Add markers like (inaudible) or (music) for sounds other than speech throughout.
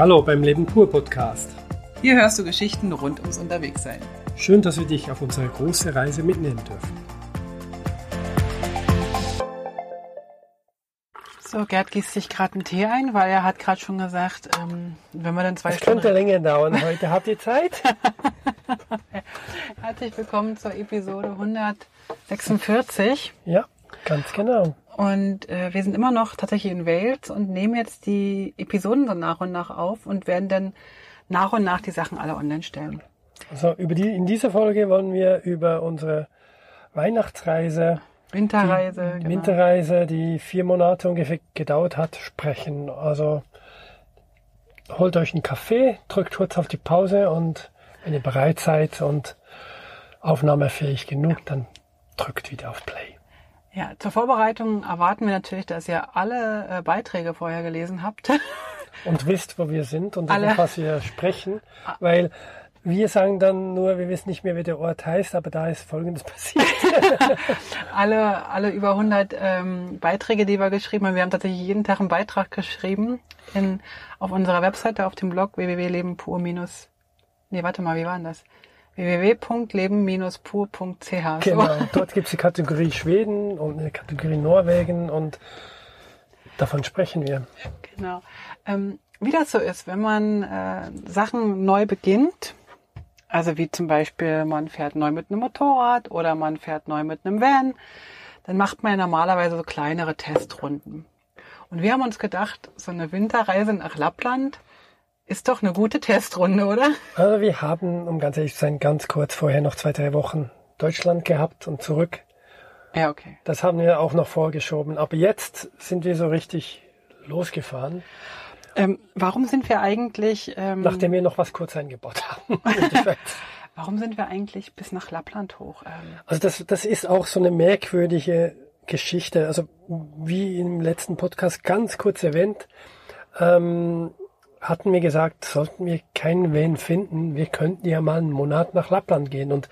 Hallo beim Leben pur Podcast. Hier hörst du Geschichten rund ums Unterwegssein. Schön, dass wir dich auf unsere große Reise mitnehmen dürfen. So, Gerd gießt sich gerade einen Tee ein, weil er hat gerade schon gesagt, ähm, wenn wir dann zwei Es Stunden... könnte länger dauern. Heute habt ihr Zeit? (laughs) Herzlich willkommen zur Episode 146. ja, ganz genau. Und äh, wir sind immer noch tatsächlich in Wales und nehmen jetzt die Episoden so nach und nach auf und werden dann nach und nach die Sachen alle online stellen. Also über die, in dieser Folge wollen wir über unsere Weihnachtsreise, Winterreise. die genau. Winterreise, die vier Monate ungefähr gedauert hat, sprechen. Also holt euch einen Kaffee, drückt kurz auf die Pause und wenn ihr bereit seid und aufnahmefähig genug, dann drückt wieder auf Play. Ja, zur Vorbereitung erwarten wir natürlich, dass ihr alle äh, Beiträge vorher gelesen habt. (laughs) und wisst, wo wir sind und Alle. über was wir sprechen, weil wir sagen dann nur, wir wissen nicht mehr, wie der Ort heißt, aber da ist Folgendes (laughs) passiert. (laughs) alle, alle über 100 ähm, Beiträge, die wir geschrieben haben. Wir haben tatsächlich jeden Tag einen Beitrag geschrieben in, auf unserer Webseite, auf dem Blog www.lebenpur- Nee, warte mal, wie war denn das? www.leben-pur.ch. Genau, (laughs) dort gibt es die Kategorie Schweden und eine Kategorie Norwegen und davon sprechen wir. Genau. Ähm, wie das so ist, wenn man äh, Sachen neu beginnt, also wie zum Beispiel man fährt neu mit einem Motorrad oder man fährt neu mit einem Van, dann macht man ja normalerweise so kleinere Testrunden. Und wir haben uns gedacht, so eine Winterreise nach Lappland ist doch eine gute Testrunde, oder? Also wir haben, um ganz ehrlich zu sein, ganz kurz vorher noch zwei, drei Wochen Deutschland gehabt und zurück. Ja, okay. Das haben wir auch noch vorgeschoben. Aber jetzt sind wir so richtig losgefahren, Ähm, warum sind wir eigentlich, ähm, nachdem wir noch was kurz eingebaut haben. (laughs) warum sind wir eigentlich bis nach Lappland hoch? Ähm, Also das, das ist auch so eine merkwürdige Geschichte. Also wie im letzten Podcast ganz kurz erwähnt, ähm, hatten wir gesagt, sollten wir keinen Van finden, wir könnten ja mal einen Monat nach Lappland gehen. Und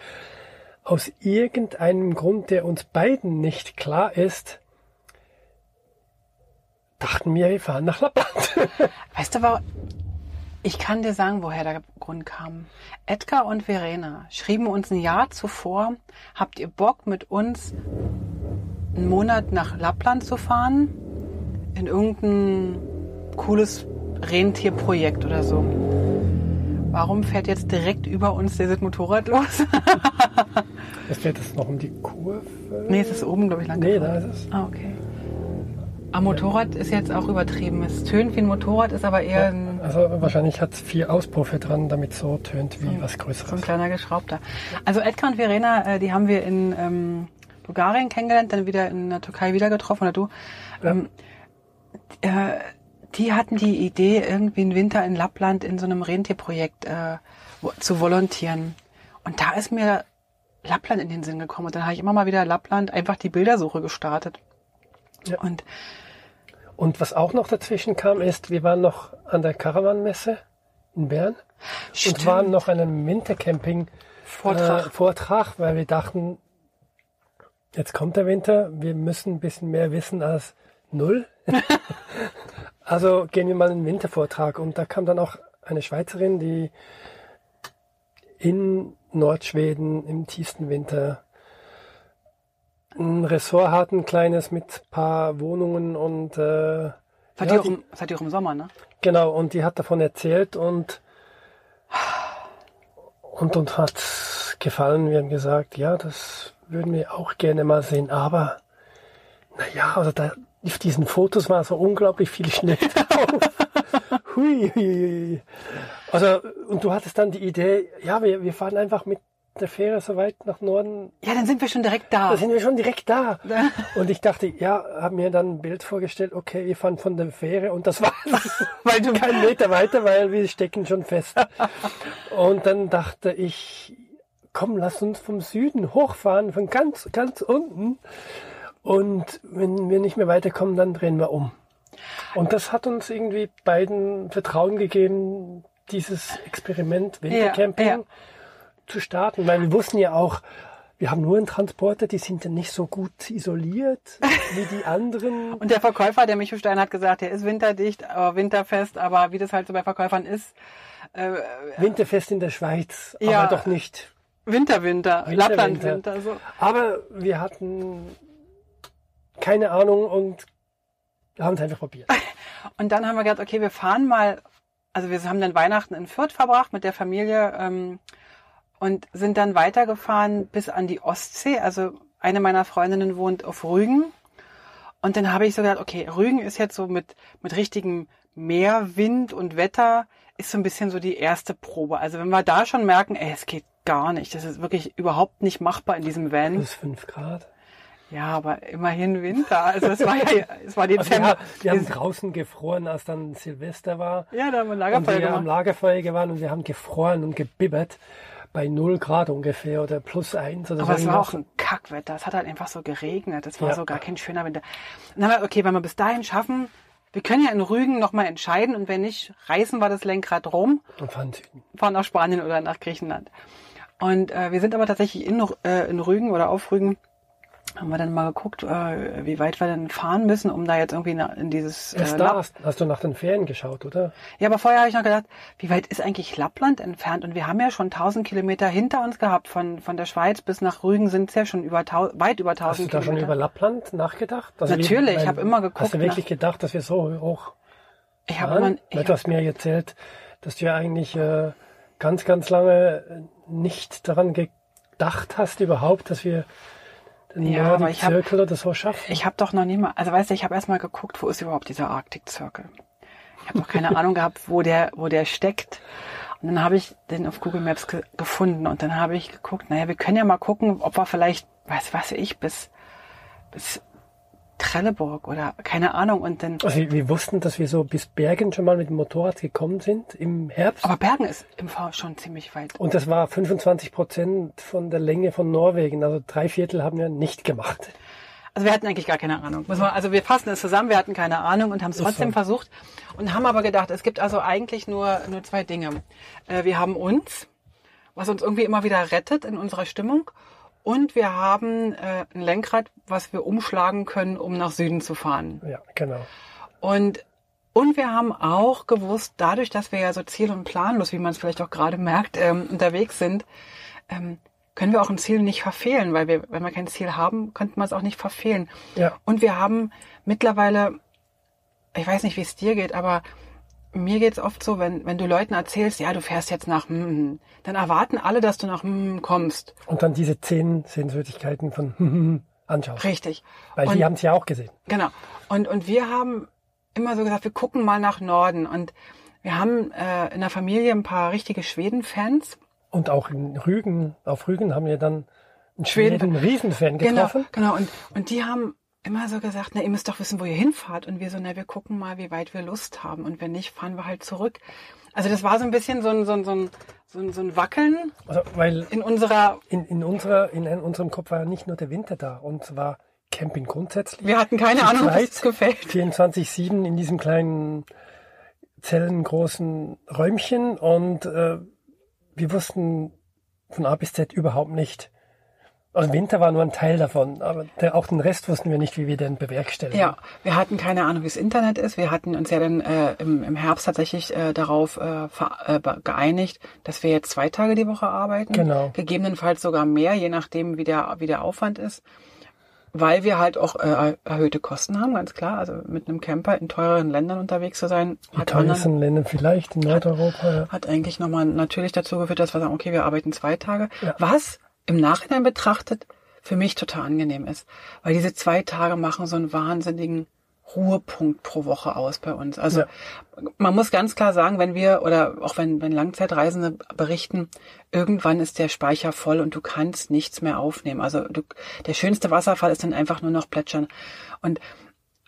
aus irgendeinem Grund, der uns beiden nicht klar ist, dachten wir, wir fahren nach Lappland. (laughs) Weißt du, wa- ich kann dir sagen, woher der Grund kam. Edgar und Verena schrieben uns ein Jahr zuvor, habt ihr Bock mit uns einen Monat nach Lappland zu fahren? In irgendein cooles Rentierprojekt oder so. Warum fährt jetzt direkt über uns dieses Motorrad los? Jetzt wird es noch um die Kurve. nee, es ist oben, glaube ich, lang Nee, gefahren. da ist es. Ah, okay. Am Motorrad ist jetzt auch übertrieben. Es tönt wie ein Motorrad, ist aber eher ein Also wahrscheinlich hat es vier Auspuffe dran, damit es so tönt wie was So ein Größeres. kleiner geschraubter. Also Edgar und Verena, äh, die haben wir in ähm, Bulgarien kennengelernt, dann wieder in der Türkei wieder getroffen, oder du. Ähm, äh, die hatten die Idee, irgendwie einen Winter in Lappland in so einem Rentierprojekt äh, zu volontieren. Und da ist mir Lappland in den Sinn gekommen. Und dann habe ich immer mal wieder Lappland einfach die Bildersuche gestartet. Ja. Und Und was auch noch dazwischen kam, ist, wir waren noch an der Caravan-Messe in Bern und waren noch an einem Wintercamping Vortrag. Äh, Vortrag, weil wir dachten, jetzt kommt der Winter, wir müssen ein bisschen mehr wissen als null. (laughs) also gehen wir mal in den Wintervortrag und da kam dann auch eine Schweizerin, die in Nordschweden im tiefsten Winter ein Ressort hat, ein kleines mit paar Wohnungen und äh, seid, ja, ihr auch die- im, seid ihr auch im Sommer, ne? Genau, und die hat davon erzählt und, und uns hat gefallen. Wir haben gesagt, ja, das würden wir auch gerne mal sehen, aber naja, also da auf diesen Fotos war so unglaublich viel Schnee (laughs) drauf. hui, hui, hui. Also, und du hattest dann die Idee, ja, wir, wir fahren einfach mit der Fähre so weit nach Norden, Ja, dann sind wir schon direkt da. da sind wir schon direkt da. Und ich dachte, ja, haben mir dann ein Bild vorgestellt, okay, wir fahren von der Fähre und das war (laughs) weil du keinen Meter weiter, weil wir stecken schon fest. (laughs) Und dann dachte ich, komm, lass uns vom Süden hochfahren, von ganz, ganz unten. Und wenn wir nicht mehr weiterkommen, dann drehen wir um. Und das hat uns irgendwie beiden Vertrauen gegeben, dieses Experiment Wintercamping Ja, ja. zu starten, weil wir wussten ja auch, wir haben nur einen Transporter, die sind ja nicht so gut isoliert (laughs) wie die anderen. Und der Verkäufer, der Micho Stein hat gesagt, der ist winterdicht, aber winterfest, aber wie das halt so bei Verkäufern ist. Äh, Winterfest in der Schweiz, Ja. aber doch nicht. Winter, Winter, Winter, Lappland, Winter. Winter. So. Aber wir hatten keine Ahnung und haben es einfach probiert. (laughs) Und dann haben wir gedacht, okay, wir fahren mal, also wir haben dann Weihnachten in Fürth verbracht mit der Familie ähm, und sind dann weitergefahren bis an die Ostsee. Also eine meiner Freundinnen wohnt auf Rügen. Und dann habe ich so gedacht, okay, Rügen ist jetzt so mit, mit richtigem Meer, Wind und Wetter, ist so ein bisschen so die erste Probe. Also wenn wir da schon merken, ey, es geht gar nicht, das ist wirklich überhaupt nicht machbar in diesem Van. Plus fünf Grad. Ja, aber immerhin Winter. Also es war ja, es war Also wir, Dezember. wir haben draußen gefroren, als dann Silvester war. ja, da haben wir Und Lagerfeuer wir am gemacht. Lagerfeuer waren und wir haben gefroren und gebibbert bei null Grad ungefähr oder plus eins oder Aber so. es war auch ein Kackwetter. Es hat halt einfach so geregnet. Es war Ja. so gar kein schöner Winter. Und dann haben wir, okay, wenn wir bis dahin schaffen, wir können ja in Rügen nochmal entscheiden und wenn nicht, reißen wir das Lenkrad rum, Und fahren fahren nach Spanien oder nach Griechenland. Und äh, wir sind aber tatsächlich in, äh, in Rügen oder auf Rügen, haben wir dann mal geguckt, äh, wie weit wir denn fahren müssen, um da jetzt irgendwie na- in dieses Erst äh, da hast, hast du nach den Ferien geschaut, oder? Ja, aber vorher habe ich noch gedacht, wie weit ist eigentlich Lappland entfernt? Und wir haben ja schon 1000 Kilometer hinter uns gehabt. Von, von der Schweiz bis nach Rügen sind es ja schon über, weit über 1000 Hast du da schon Kilometer. über Lappland nachgedacht? Also Natürlich, ich weil- hab immer geguckt Hast du wirklich nach- gedacht, dass wir so hoch ich habe immer, ich Du hast mir erzählt, dass du ja eigentlich äh, ganz, ganz lange nicht daran gedacht hast überhaupt, dass wir den Ja, Nordic aber ich hab- Circle oder so schaffen. Ich habe doch noch nie mal, also weißt du, ich habe erst mal geguckt, wo ist überhaupt dieser Arctic Circle. Ich habe noch keine (laughs) Ahnung gehabt, wo der, wo der steckt. Und dann habe ich den auf Google Maps ge gefunden und dann habe ich geguckt, naja, wir können ja mal gucken, ob wir vielleicht, weiß was ich, bis, bis Trelleborg oder keine Ahnung und dann, Also wir, wussten, dass wir so bis Bergen schon mal mit dem Motorrad gekommen sind im Herbst. aber Bergen ist im V schon ziemlich weit. und das war 25 Prozent von der Länge von Norwegen. Also drei Viertel haben wir nicht gemacht. Also wir hatten eigentlich gar keine Ahnung. Also wir fassen es zusammen, wir hatten keine Ahnung und haben es trotzdem so. versucht und haben aber gedacht, es gibt also eigentlich nur, nur zwei Dinge. Äh, wir haben uns, was uns irgendwie immer wieder rettet in unserer Stimmung und wir haben äh, ein Lenkrad, was wir umschlagen können, um nach Süden zu fahren. Ja, genau. Und, und wir haben auch gewusst, dadurch, dass wir ja so ziel- und planlos, wie man es vielleicht auch gerade (laughs) merkt, ähm, unterwegs sind, ähm, können wir auch ein Ziel nicht verfehlen, weil wir, wenn wir kein Ziel haben, könnte man es auch nicht verfehlen. Ja. Und wir haben mittlerweile, ich weiß nicht, wie es dir geht, aber mir geht's oft so, wenn, wenn du Leuten erzählst, ja, du fährst jetzt nach, hm, dann erwarten alle, dass du nach hm, kommst. Und dann diese zehn Sehenswürdigkeiten von anschaust. Richtig. Weil Und- die haben es ja auch gesehen. Genau. Und, und wir haben immer so gesagt, wir gucken mal nach Norden. Und wir haben äh, in der Familie ein paar richtige Schweden-Fans. Und auch in Rügen, auf Rügen haben wir dann einen Schweden- Schweden Riesenfan Genau, getroffen. genau. Und, und die haben immer so gesagt, na, ihr müsst doch wissen, wo ihr hinfahrt. Und wir so, na, wir gucken mal, wie weit wir Lust haben. Und wenn nicht, fahren wir halt zurück. Also das war so ein bisschen so ein, so ein, so ein, so ein, so ein Wackeln Also, weil in unserer, in, in, unserer, in unserem Kopf war ja nicht nur der Winter da, und zwar Camping grundsätzlich. wir hatten keine Ahnung, zweit. es gefällt. 24-7 in diesem kleinen zellengroßen Räumchen und äh, wir wussten von A bis Z überhaupt nicht. Also Winter war nur ein Teil davon, aber der, auch den Rest wussten wir nicht, wie wir den bewerkstelligen. Ja, wir hatten keine Ahnung, wie das Internet ist. Wir hatten uns ja dann äh, im, im Herbst tatsächlich äh, darauf äh, äh, geeinigt, dass wir jetzt zwei Tage die Woche arbeiten. Genau. Gegebenenfalls sogar mehr, je nachdem, wie der, wie der Aufwand ist. Weil wir halt auch äh, erhöhte Kosten haben, ganz klar. Also mit einem Camper in teureren Ländern unterwegs zu sein, hat, anderen, teuersten Länder vielleicht in Nordeuropa. Ja. hat eigentlich nochmal natürlich dazu geführt, dass wir sagen, okay, wir arbeiten zwei Tage. Ja. Was im Nachhinein betrachtet für mich total angenehm ist. Weil diese zwei Tage machen so einen wahnsinnigen Ruhepunkt pro Woche aus bei uns. Also Ja. man muss ganz klar sagen, wenn wir oder auch wenn, wenn Langzeitreisende berichten, irgendwann ist der Speicher voll und du kannst nichts mehr aufnehmen. Also du, der schönste Wasserfall ist dann einfach nur noch plätschern. Und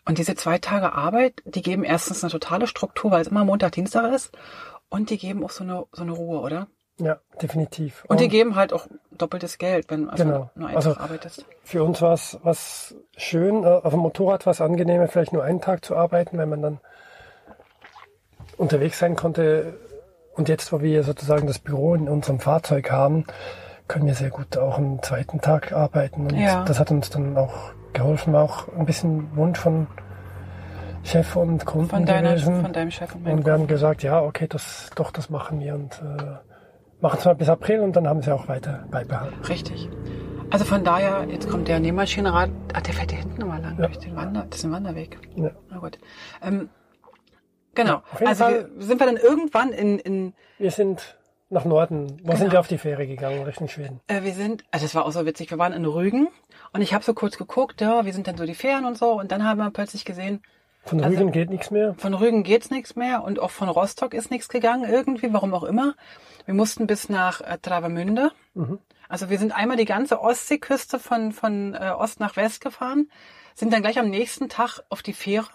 und diese zwei Tage Arbeit, die geben erstens eine totale Struktur, weil es immer Montag, Dienstag ist. Und die geben auch so eine, so eine Ruhe, oder? Ja, definitiv. Und die geben halt auch doppeltes Geld, wenn also Genau. nur einfach Also- arbeitest. Für uns war es was schön, äh, auf dem Motorrad war es angenehmer, vielleicht nur einen Tag zu arbeiten, wenn man dann unterwegs sein konnte. Und jetzt, wo wir sozusagen das Büro in unserem Fahrzeug haben, können wir sehr gut auch am zweiten Tag arbeiten. Und Ja. das hat uns dann auch geholfen, war auch ein bisschen Wunsch von Chef und Kunden Von, deiner, gewesen. von deinem Chef und meinem und wir haben gesagt, ja, okay, das, doch, das machen wir und äh, machen es mal bis April und dann haben sie auch weiter beibehalten. Richtig. Also von daher, jetzt kommt der Nähmaschinenrad, ah, der fährt hier hinten nochmal lang Ja. durch den Wander, das ist ein Wanderweg. Ja. Na gut. Ähm, genau. jeden also Fall- wir, sind wir dann irgendwann in, in Wir sind nach Norden, wo Genau. sind wir auf die Fähre gegangen, Richtung Schweden. äh, wir sind, also das war auch so witzig, wir waren in Rügen und ich habe so kurz geguckt, ja, wie sind denn so die Fähren und so und dann haben wir plötzlich gesehen, Von Also- Rügen geht nichts mehr. von Rügen geht's nichts mehr und auch von Rostock ist nichts gegangen irgendwie, warum auch immer. Wir mussten bis nach äh, Travemünde. Mhm. Also wir sind einmal die ganze Ostseeküste von, von äh, Ost nach West gefahren, sind dann gleich am nächsten Tag auf die Fähre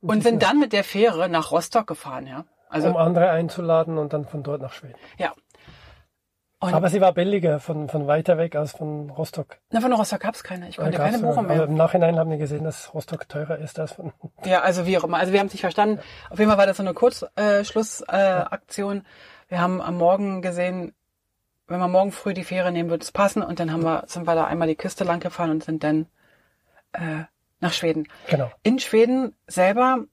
und sind dann mit der Fähre nach Rostock gefahren, ja. Also um andere einzuladen und dann von dort nach Schweden. ja. Und Aber sie war billiger von, von weiter weg als von Rostock. na, von Rostock gab's keine. Ich Da konnte keine Bochum aber mehr. Im Nachhinein haben wir gesehen, dass Rostock teurer ist als von. (laughs) Ja, also wie auch immer. Also wir haben es nicht verstanden. Auf jeden Fall war das so eine Kurzschlussaktion. Äh, Aktion. wir haben am Morgen gesehen, wenn wir morgen früh die Fähre nehmen, wird es passen. Und dann haben wir, sind wir da einmal die Küste lang gefahren und sind dann äh, nach Schweden. Genau. In Schweden selber,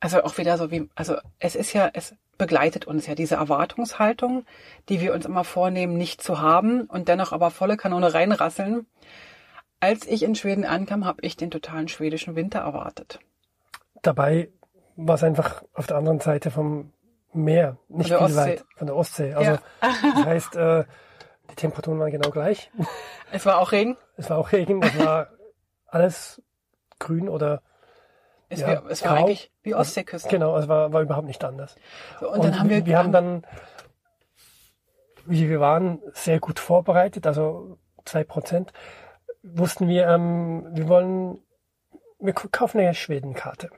also auch wieder so wie, also es ist ja, es begleitet uns ja diese Erwartungshaltung, die wir uns immer vornehmen, nicht zu haben und dennoch aber volle Kanone reinrasseln. Als ich in Schweden ankam, habe ich den totalen schwedischen Winter erwartet. Dabei war es einfach auf der anderen Seite vom Meer, nicht viel Ostsee. weit, von der Ostsee. Also Ja. (laughs) das heißt, äh, die Temperaturen waren genau gleich. Es war auch Regen. Es war auch Regen, es war (laughs) alles grün oder Es, Ja, war, es war eigentlich wie Ostseeküste. genau, es war, war überhaupt nicht anders. So, und, dann haben wir, wir haben dann, wie wir waren, sehr gut vorbereitet, also zwei Prozent, wussten wir, ähm, wir wollen, wir kaufen eine Schwedenkarte.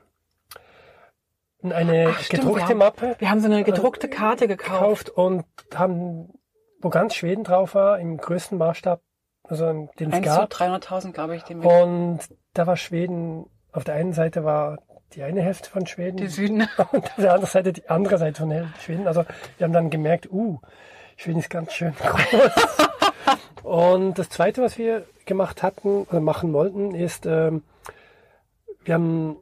Und Eine Ach, stimmt, wir gedruckte haben- Mappe wir haben so eine gedruckte Karte gekauft. gekauft und haben, wo ganz Schweden drauf war, im größten Maßstab, also den es 1 zu gab. 300.000, glaube ich, den wir, Und da war Schweden, auf der einen Seite war die eine Hälfte von Schweden die Süden. (laughs) und auf der anderen Seite die andere Seite von Schweden. Also wir haben dann gemerkt, uh, Schweden ist ganz schön (laughs) groß. und das Zweite, was wir gemacht hatten oder machen wollten, ist, ähm, wir haben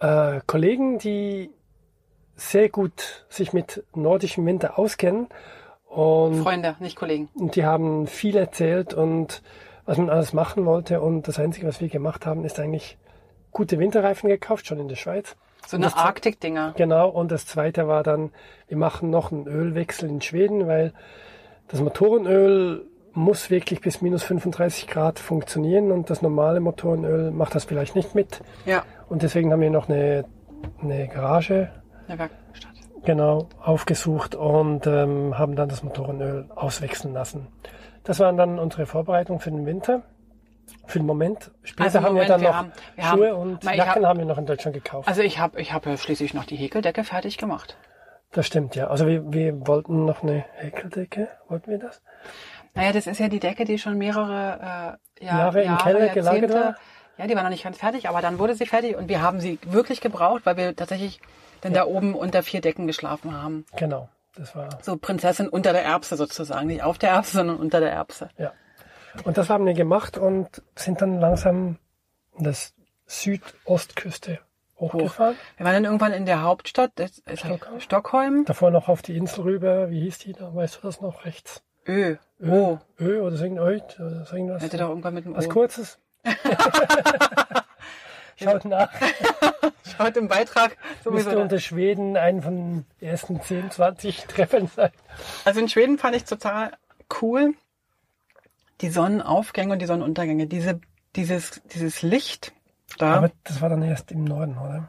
äh, Kollegen, die sehr gut sich mit nordischem Winter auskennen und Freunde, nicht Kollegen. und die haben viel erzählt und was man alles machen wollte. Und das Einzige, was wir gemacht haben, ist eigentlich gute Winterreifen gekauft, schon in der Schweiz. So eine Arktik-Dinger. Genau. Und das Zweite war dann, wir machen noch einen Ölwechsel in Schweden, weil das Motorenöl muss wirklich bis minus 35 Grad funktionieren und das normale Motorenöl macht das vielleicht nicht mit. Ja, Und deswegen haben wir noch eine, eine Garage eine Werkstatt. genau aufgesucht und ähm, haben dann das Motorenöl auswechseln lassen. Das waren dann unsere Vorbereitungen für den Winter. Für den Moment. Später Also haben wir Moment, dann wir noch haben- wir Schuhe haben- und Jacken hab- haben wir noch in Deutschland gekauft. Also ich habe ich hab ja schließlich noch die Häkeldecke fertig gemacht. das stimmt, ja. Also wir, wir wollten noch eine Häkeldecke. Wollten wir das? Naja, das ist ja die Decke, die schon mehrere äh, Jahr, Jahre im Keller gelagert Jahrzehnte- war? Ja, die war noch nicht ganz fertig, aber dann wurde sie fertig und wir haben sie wirklich gebraucht, weil wir tatsächlich dann da oben unter vier Decken geschlafen haben. Genau. Das war, So Prinzessin unter der Erbse sozusagen. Nicht auf der Erbse, sondern unter der Erbse. ja. Und das haben wir gemacht und sind dann langsam in das Südostküste hochgefahren. Wir waren dann irgendwann in der Hauptstadt, das ist Stockholm. Stockholm. Davor noch auf die Insel rüber. Wie hieß die da? Weißt du das noch? Rechts. Ö. Ö, Oh. Ö oder irgendwas? Oder irgendwas? Hätte doch irgendwann mit dem Was O. Kurzes. (laughs) Schaut nach. (laughs) Schaut im Beitrag sowieso. Müsste unter Schweden einen von den ersten 10, 20 Treffern sein. Also in Schweden fand ich total cool die Sonnenaufgänge und die Sonnenuntergänge. Diese, dieses, dieses Licht da. Aber das war dann erst im Norden, oder?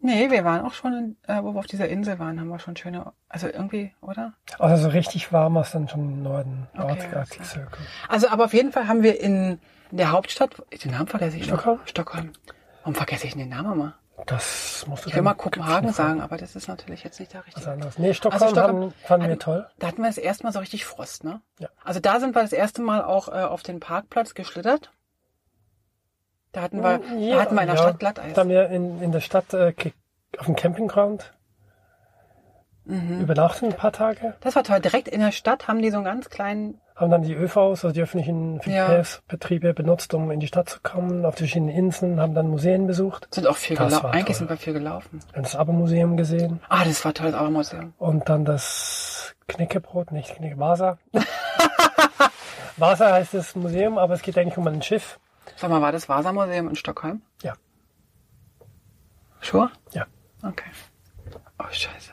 nee, wir waren auch schon, in, äh, wo wir auf dieser Insel waren, haben wir schon schöne, also irgendwie, oder? Also so richtig warm war es dann schon im Norden. Okay, Arctic. Circle. Also, aber auf jeden Fall haben wir in, der Hauptstadt, den Namen vergesse ich Stockholm? Stockholm. Warum vergesse ich den Namen immer? Das musst du Ich will mal Kopenhagen sagen, aber das ist natürlich jetzt nicht der richtige. Was anderes. Nee, Stockholm, Also Stockholm- haben, fanden wir toll. Da hatten wir das erste Mal so richtig Frost, ne? Ja. Also da sind wir das erste Mal auch äh, auf den Parkplatz geschlittert. Da hatten wir, da hatten wir in der ja, Stadt Glatteis. Da haben wir in, in der Stadt äh, auf dem Campingground übernachten ein paar Tage. Das war toll. Direkt in der Stadt haben die so einen ganz kleinen, Haben dann die ÖVs, also die öffentlichen Verkehrsbetriebe benutzt, um in die Stadt zu kommen, auf die verschiedenen Inseln, haben dann Museen besucht. sind auch viel gelaufen. Eigentlich toll. sind wir viel gelaufen. Haben das Aber-Museum gesehen Ah, das war toll, das Auermuseum. und dann das Knickebrot, nicht Knicke, Vasa. (laughs) Vasa heißt das Museum, aber es geht eigentlich um ein Schiff. Sag mal, war das Vasa-Museum in Stockholm? Ja. Sure? Ja. Okay. Oh, scheiße.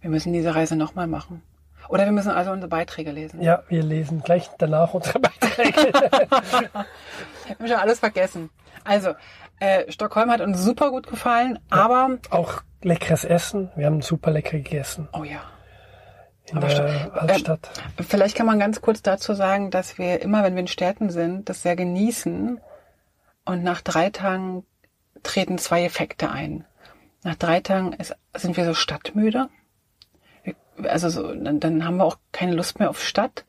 Wir müssen diese Reise nochmal machen. Oder wir müssen also unsere Beiträge lesen. Ja, wir lesen gleich danach unsere Beiträge. (laughs) (laughs) Ich habe schon alles vergessen. Also, äh, Stockholm hat uns super gut gefallen, aber... Auch leckeres Essen. Wir haben super lecker gegessen Oh ja. in Aber der sta- Altstadt. Vielleicht kann man ganz kurz dazu sagen, dass wir immer, wenn wir in Städten sind, das sehr genießen. Und nach drei Tagen treten zwei Effekte ein. Nach drei Tagen ist, sind wir so stadtmüde. Also so, dann, dann haben wir auch keine Lust mehr auf Stadt.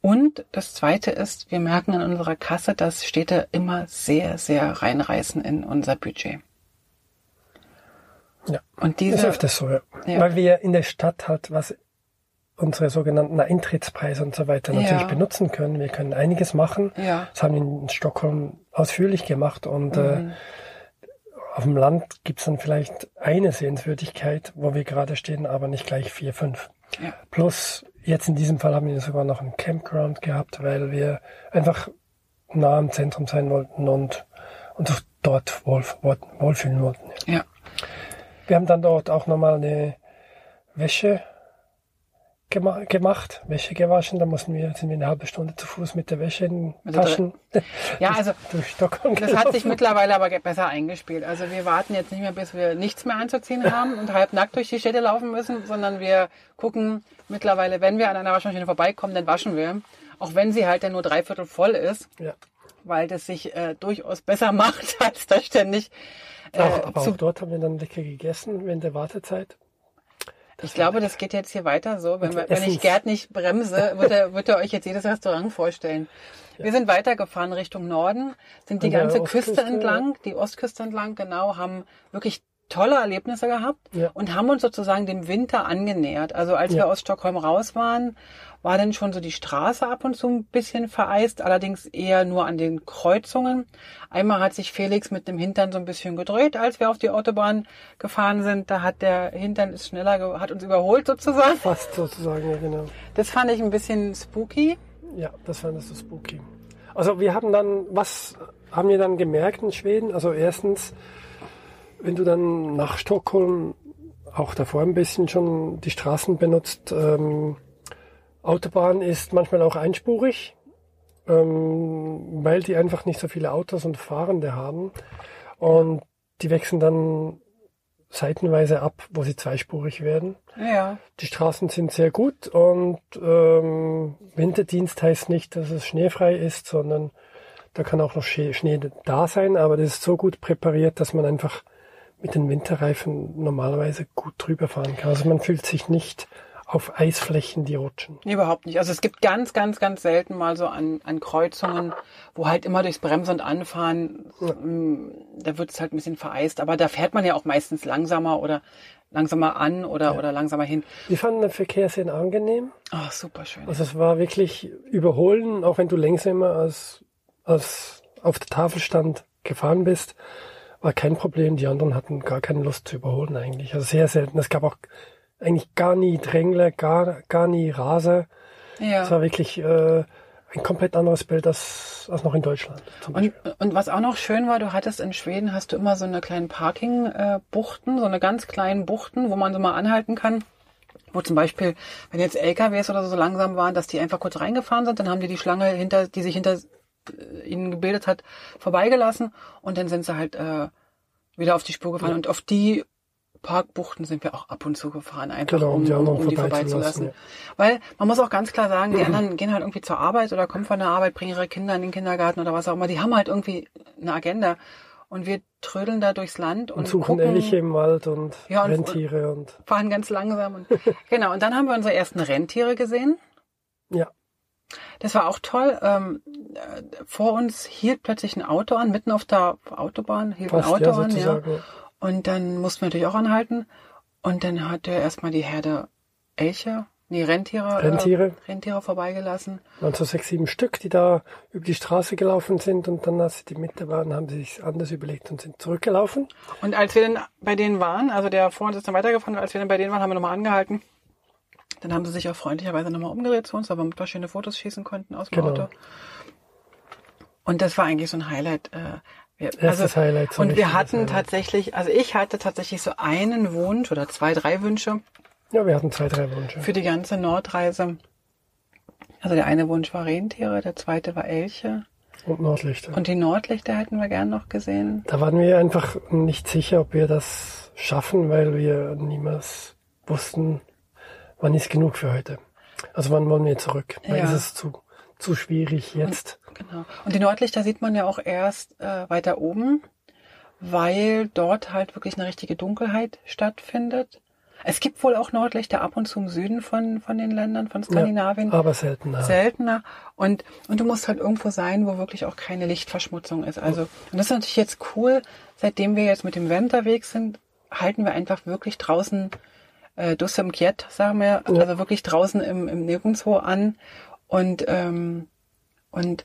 Und das Zweite ist, wir merken an unserer Kasse, dass Städte immer sehr, sehr reinreißen in unser Budget. Ja. Und Ist diese, öfters so, ja. Ja. Weil wir in der Stadt halt was unsere sogenannten Eintrittspreise und so weiter natürlich Ja. benutzen können. Wir können einiges machen. Ja. Das haben wir in Stockholm ausführlich gemacht und Mhm. äh, auf dem Land gibt's dann vielleicht eine Sehenswürdigkeit, wo wir gerade stehen, aber nicht gleich vier, fünf. ja, Plus, jetzt in diesem Fall haben wir sogar noch einen Campground gehabt, weil wir einfach nah am Zentrum sein wollten und uns dort wohl, wohl, wohlfühlen wollten. ja. Wir haben dann dort auch nochmal eine Wäsche gema gemacht, Wäsche gewaschen. Da mussten wir, sind wir eine halbe Stunde zu Fuß mit der Wäsche in den Taschen (laughs) Ja, also durch Stockholm Das hat sich mittlerweile aber besser eingespielt. Also wir warten jetzt nicht mehr, bis wir nichts mehr anzuziehen haben und halb nackt durch die Städte laufen müssen, sondern wir gucken mittlerweile, wenn wir an einer Waschmaschine vorbeikommen, dann waschen wir. Auch wenn sie halt dann nur dreiviertel voll ist, Ja. weil das sich äh, durchaus besser (laughs) macht, als da ständig äh, Auch, aber auch dort haben wir dann lecker gegessen während der Wartezeit. Ich glaube, das geht jetzt hier weiter so. Wenn, wir, wenn ich Gerd nicht bremse, (laughs) wird er, wird er euch jetzt jedes Restaurant vorstellen. Wir sind weitergefahren Richtung Norden, sind die ganze Ostküste, Küste entlang, die Ostküste entlang, genau, haben wirklich tolle Erlebnisse gehabt Ja. und haben uns sozusagen dem Winter angenähert. Also als Ja. wir aus Stockholm raus waren, war dann schon so die Straße ab und zu ein bisschen vereist, allerdings eher nur an den Kreuzungen. Einmal hat sich Felix mit dem Hintern so ein bisschen gedreht, als wir auf die Autobahn gefahren sind. Da hat der Hintern ist schneller, hat uns überholt sozusagen. Fast sozusagen, ja genau. Das fand ich ein bisschen spooky. Ja, das fand ich so spooky. Also wir haben dann, was haben wir dann gemerkt in Schweden? Also erstens, wenn du dann nach Stockholm auch davor ein bisschen schon die Straßen benutzt, ähm, Autobahn ist manchmal auch einspurig, ähm, weil die einfach nicht so viele Autos und Fahrende haben. Und die wechseln dann seitenweise ab, wo sie zweispurig werden. Ja. Die Straßen sind sehr gut und ähm, Winterdienst heißt nicht, dass es schneefrei ist, sondern da kann auch noch Schnee, da sein, aber das ist so gut präpariert, dass man einfach mit den Winterreifen normalerweise gut drüber fahren kann. Also man fühlt sich nicht auf Eisflächen, die rutschen. Überhaupt nicht. Also es gibt ganz, ganz, ganz selten mal so an, an Kreuzungen, wo halt immer durchs Bremsen und Anfahren, ähm, da wird es halt ein bisschen vereist. Aber da fährt man ja auch meistens langsamer oder langsamer an oder, oder langsamer hin. Wir fanden den Verkehr sehr angenehm. Oh, super schön. Also es war wirklich überholen, auch wenn du langsamer als, als auf der Tafel stand gefahren bist, war kein Problem. Die anderen hatten gar keine Lust zu überholen eigentlich. Also sehr selten. Es gab auch eigentlich gar nie Drängler, gar, gar nie Raser. Es Ja. war wirklich äh, ein komplett anderes Bild als, als noch in Deutschland. Zum Und, und was auch noch schön war, du hattest in Schweden, hast du immer so eine kleinen Parking-Buchten, so eine ganz kleinen Buchten, wo man so mal anhalten kann. Wo zum Beispiel, wenn jetzt LKWs oder so, so langsam waren, dass die einfach kurz reingefahren sind, dann haben die die Schlange hinter, die sich hinter äh, ihnen gebildet hat, vorbeigelassen und dann sind sie halt äh, wieder auf die Spur gefahren. Und auf die Parkbuchten sind wir auch ab und zu gefahren, einfach Genau, um die um, um die vorbeizulassen, vorbeizulassen. Weil man muss auch ganz klar sagen, die (clears throat) anderen gehen halt irgendwie zur Arbeit oder kommen von der Arbeit, bringen ihre Kinder in den Kindergarten oder was auch immer. Die haben halt irgendwie eine Agenda. Und wir trödeln da durchs Land und, Und suchen gucken, Elche im Wald und Ja, und- Rentiere und fahren ganz langsam. Und, (laughs) genau, und dann haben wir unsere ersten Rentiere gesehen. ja. Das war auch toll. Ähm, äh, vor uns hielt plötzlich ein Auto an, mitten auf der Autobahn hielt Fast, ein Auto ja, an. Ja. Und dann mussten wir natürlich auch anhalten. Und dann hat er erstmal die Herde Elche, nee, Rentiere, Rentiere. Äh, Rentiere vorbeigelassen. waren so sechs, sieben Stück, die da über die Straße gelaufen sind und dann, als sie die Mitte waren, haben sie sich anders überlegt und sind zurückgelaufen. Und als wir dann bei denen waren, also der vor uns ist dann weitergefahren, als wir dann bei denen waren, haben wir nochmal angehalten. Dann haben sie sich auch freundlicherweise nochmal umgedreht zu uns, aber wir ein paar schöne Fotos schießen konnten aus dem Genau. Auto. Und das war eigentlich so ein Highlight. Äh, wir, Erstes Highlight, so und wir hatten tatsächlich, also ich hatte tatsächlich so einen Wunsch oder zwei, drei Wünsche Ja, wir hatten zwei, drei Wünsche. für die ganze Nordreise. Also der eine Wunsch war Rentiere, der zweite war Elche Und Nordlichter. und die Nordlichter hätten wir gern noch gesehen. Da waren wir einfach nicht sicher, ob wir das schaffen, weil wir niemals wussten, wann ist genug für heute. Also wann wollen wir zurück? Weil Ja. es ist zu, zu schwierig jetzt. Genau. Und die Nordlichter sieht man ja auch erst äh, weiter oben, weil dort halt wirklich eine richtige Dunkelheit stattfindet. Es gibt wohl auch Nordlichter ab und zu im Süden von, von den Ländern, von Skandinavien. Aber seltener. Seltener. Und, und du musst halt irgendwo sein, wo wirklich auch keine Lichtverschmutzung ist. Also, und das ist natürlich jetzt cool. Seitdem wir jetzt mit dem Van unterwegs sind, halten wir einfach wirklich draußen äh, Dusse im Kiet, sagen wir, Ja. also wirklich draußen im, im Nirgendwo an. Und, ähm, und,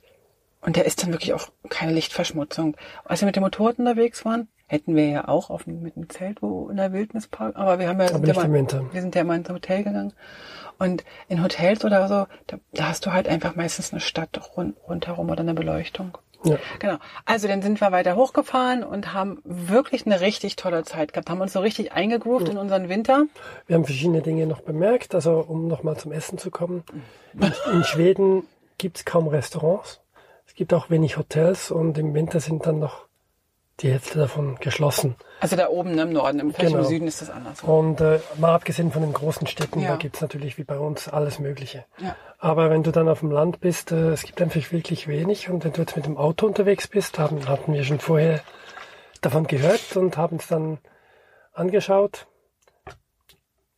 und da ist dann wirklich auch keine Lichtverschmutzung. Als wir mit dem Motorrad unterwegs waren, hätten wir ja auch auf, dem- mit dem Zelt wo in der Wildnis parken, aber wir haben ja, sind ja mal- wir sind ja mal ins Hotel gegangen. Und in Hotels oder so, da, da hast du halt einfach meistens eine Stadt rund, rundherum oder eine Beleuchtung. Ja. Genau. Also dann sind wir weiter hochgefahren und haben wirklich eine richtig tolle Zeit gehabt. Haben uns so richtig eingegroovt in unseren Winter. Wir haben verschiedene Dinge noch bemerkt. Also um nochmal zum Essen zu kommen. In, in Schweden gibt es kaum Restaurants. Es gibt auch wenig Hotels und im Winter sind dann noch die Hälfte davon geschlossen. Also da oben ne, im Norden, im, Genau. im Süden ist das anders. Und äh, mal abgesehen von den großen Städten, Ja. da gibt's natürlich wie bei uns alles Mögliche. Ja. Aber wenn du dann auf dem Land bist, äh, es gibt einfach wirklich wenig. Und wenn du jetzt mit dem Auto unterwegs bist, haben, hatten wir schon vorher davon gehört und haben es dann angeschaut,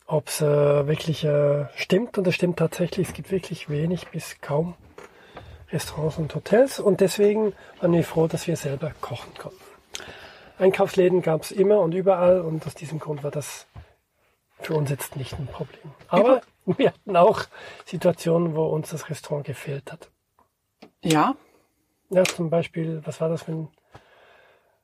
ob es äh, wirklich äh, stimmt. Und es stimmt tatsächlich, es gibt wirklich wenig bis kaum Restaurants und Hotels. Und deswegen waren wir froh, dass wir selber kochen konnten. Einkaufsläden gab es immer und überall und aus diesem Grund war das für uns jetzt nicht ein Problem. Aber (laughs) wir hatten auch Situationen, wo uns das Restaurant gefehlt hat. Ja, Ja, zum Beispiel, was war das, wenn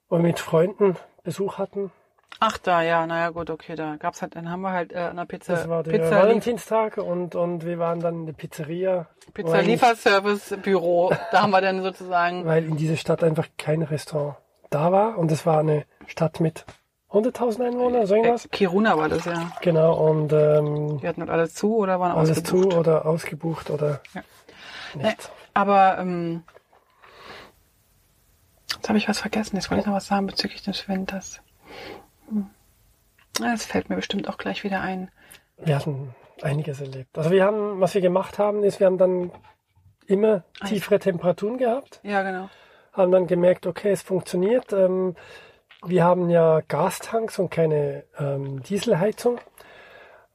wir mit Freunden Besuch hatten? ach da, ja, naja gut, okay, da gab's halt, dann haben wir halt äh, an der Pizza, Das war der Pizza, Valentinstag und, und wir waren dann in der Pizzeria. Pizza Lieferservice Büro. Da haben wir dann sozusagen, (laughs) Weil in dieser Stadt einfach kein Restaurant da war und es war eine Stadt mit 100.000 Einwohnern, so äh, irgendwas. Kiruna war das ja. Genau, und ähm, Die hatten halt alles zu oder waren alles ausgebucht. zu oder ausgebucht oder Ja. nicht. Aber ähm, jetzt habe ich was vergessen. Jetzt wollte ich noch was sagen bezüglich des Winters. Hm. Das fällt mir bestimmt auch gleich wieder ein. Wir hatten einiges erlebt. Also wir haben, was wir gemacht haben, ist, wir haben dann immer tiefere Temperaturen gehabt, Ja, genau. Haben dann gemerkt, okay, es funktioniert. Ähm, wir haben ja Gastanks und keine ähm, Dieselheizung.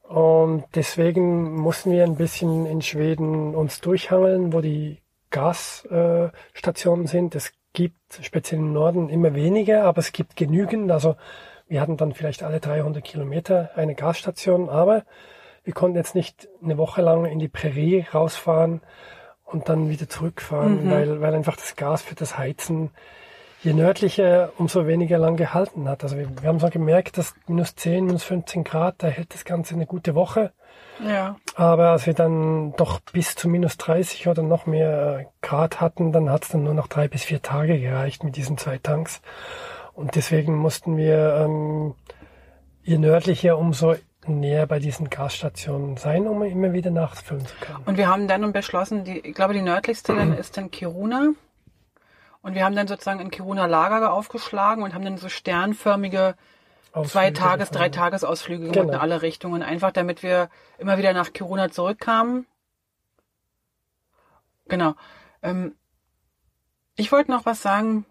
Und deswegen mussten wir ein bisschen in Schweden uns durchhangeln, wo die Gasstationen äh, sind. Es gibt speziell im Norden immer weniger, aber es gibt genügend. Also wir hatten dann vielleicht alle 300 Kilometer eine Gasstation, aber wir konnten jetzt nicht eine Woche lang in die Prärie rausfahren und dann wieder zurückfahren, weil, weil einfach das Gas für das Heizen je nördlicher, umso weniger lang gehalten hat. Also wir, wir haben so gemerkt, dass minus 10, minus 15 Grad, da hält das Ganze eine gute Woche. Ja. Aber als wir dann doch bis zu minus 30 oder noch mehr Grad hatten, dann hat es dann nur noch drei bis vier Tage gereicht mit diesen zwei Tanks. Und deswegen mussten wir ähm, je nördlicher, umso näher bei diesen Gasstationen sein, um immer wieder nachfüllen zu können. Und wir haben dann beschlossen, die, ich glaube, die nördlichste dann ist dann Kiruna. Und wir haben dann sozusagen in Kiruna Lager aufgeschlagen und haben dann so sternförmige zwei Ausflüge Tages-, gefahren. drei Tagesausflüge gemacht Genau. in alle Richtungen. Einfach damit wir immer wieder nach Kiruna zurückkamen. Genau. Ähm, ich wollte noch was sagen,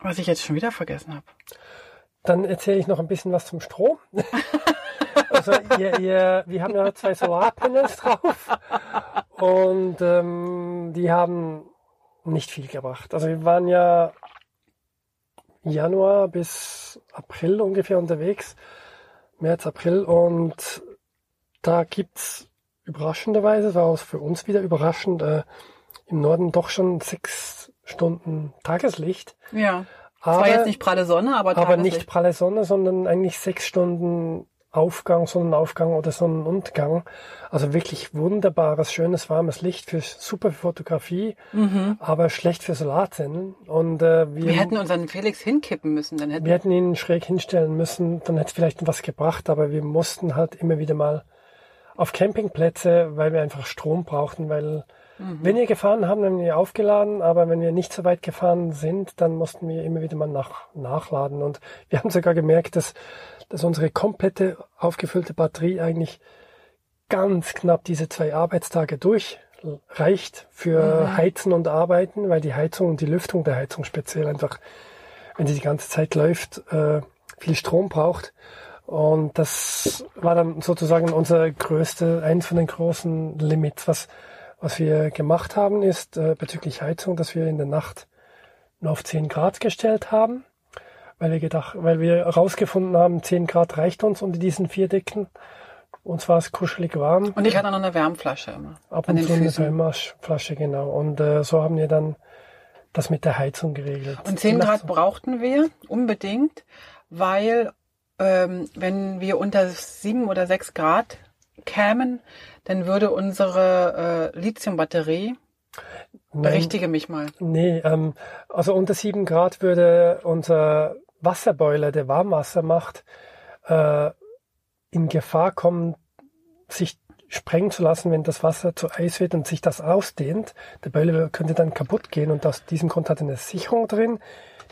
was ich jetzt schon wieder vergessen habe. Dann erzähle ich noch ein bisschen was zum Strom. (laughs) also ihr, ihr, wir haben ja zwei Solarpanels drauf und ähm, die haben nicht viel gebracht. Also wir waren ja Januar bis April ungefähr unterwegs März, April und da gibt's überraschenderweise, war es für uns wieder überraschend, äh, im Norden doch schon sechs Stunden Tageslicht. Ja. Aber, war jetzt nicht pralle Sonne, aber. Aber nicht pralle Sonne, sondern eigentlich sechs Stunden Aufgang, Sonnenaufgang oder Sonnenuntergang. Also wirklich wunderbares, schönes, warmes Licht für super Fotografie, mhm. aber schlecht für Solarzellen. Und äh, wir, wir hätten unseren Felix hinkippen müssen, dann hätten wir hätten ihn schräg hinstellen müssen, dann hätte es vielleicht was gebracht, aber wir mussten halt immer wieder mal auf Campingplätze, weil wir einfach Strom brauchten, weil mhm. wenn wir gefahren haben, haben wir aufgeladen, aber wenn wir nicht so weit gefahren sind, dann mussten wir immer wieder mal nach, nachladen. Und wir haben sogar gemerkt, dass dass unsere komplette aufgefüllte Batterie eigentlich ganz knapp diese zwei Arbeitstage durchreicht für mhm. Heizen und Arbeiten, weil die Heizung und die Lüftung der Heizung speziell einfach, wenn sie die ganze Zeit läuft, äh, viel Strom braucht. Und das war dann sozusagen unser größte, eins von den großen Limits. Was, was wir gemacht haben, ist äh, bezüglich Heizung, dass wir in der Nacht nur auf 10 Grad gestellt haben weil wir gedacht, weil wir herausgefunden haben, 10 Grad reicht uns unter diesen vier Decken. Und zwar ist kuschelig warm. Und ich hatte noch eine Wärmflasche immer. Ab und zu eine Wärmflasche, genau. Und äh, so haben wir dann das mit der Heizung geregelt. Und 10 Grad brauchten wir unbedingt, weil ähm, wenn wir unter 7 oder 6 Grad kämen, dann würde unsere äh, Lithiumbatterie Berichtige mich mal. Nee, ähm, also unter 7 Grad würde unser Wasserboiler, der Warmwasser macht, äh, in Gefahr kommen, sich sprengen zu lassen, wenn das Wasser zu Eis wird und sich das ausdehnt. Der Boiler könnte dann kaputt gehen und aus diesem Grund hat er eine Sicherung drin,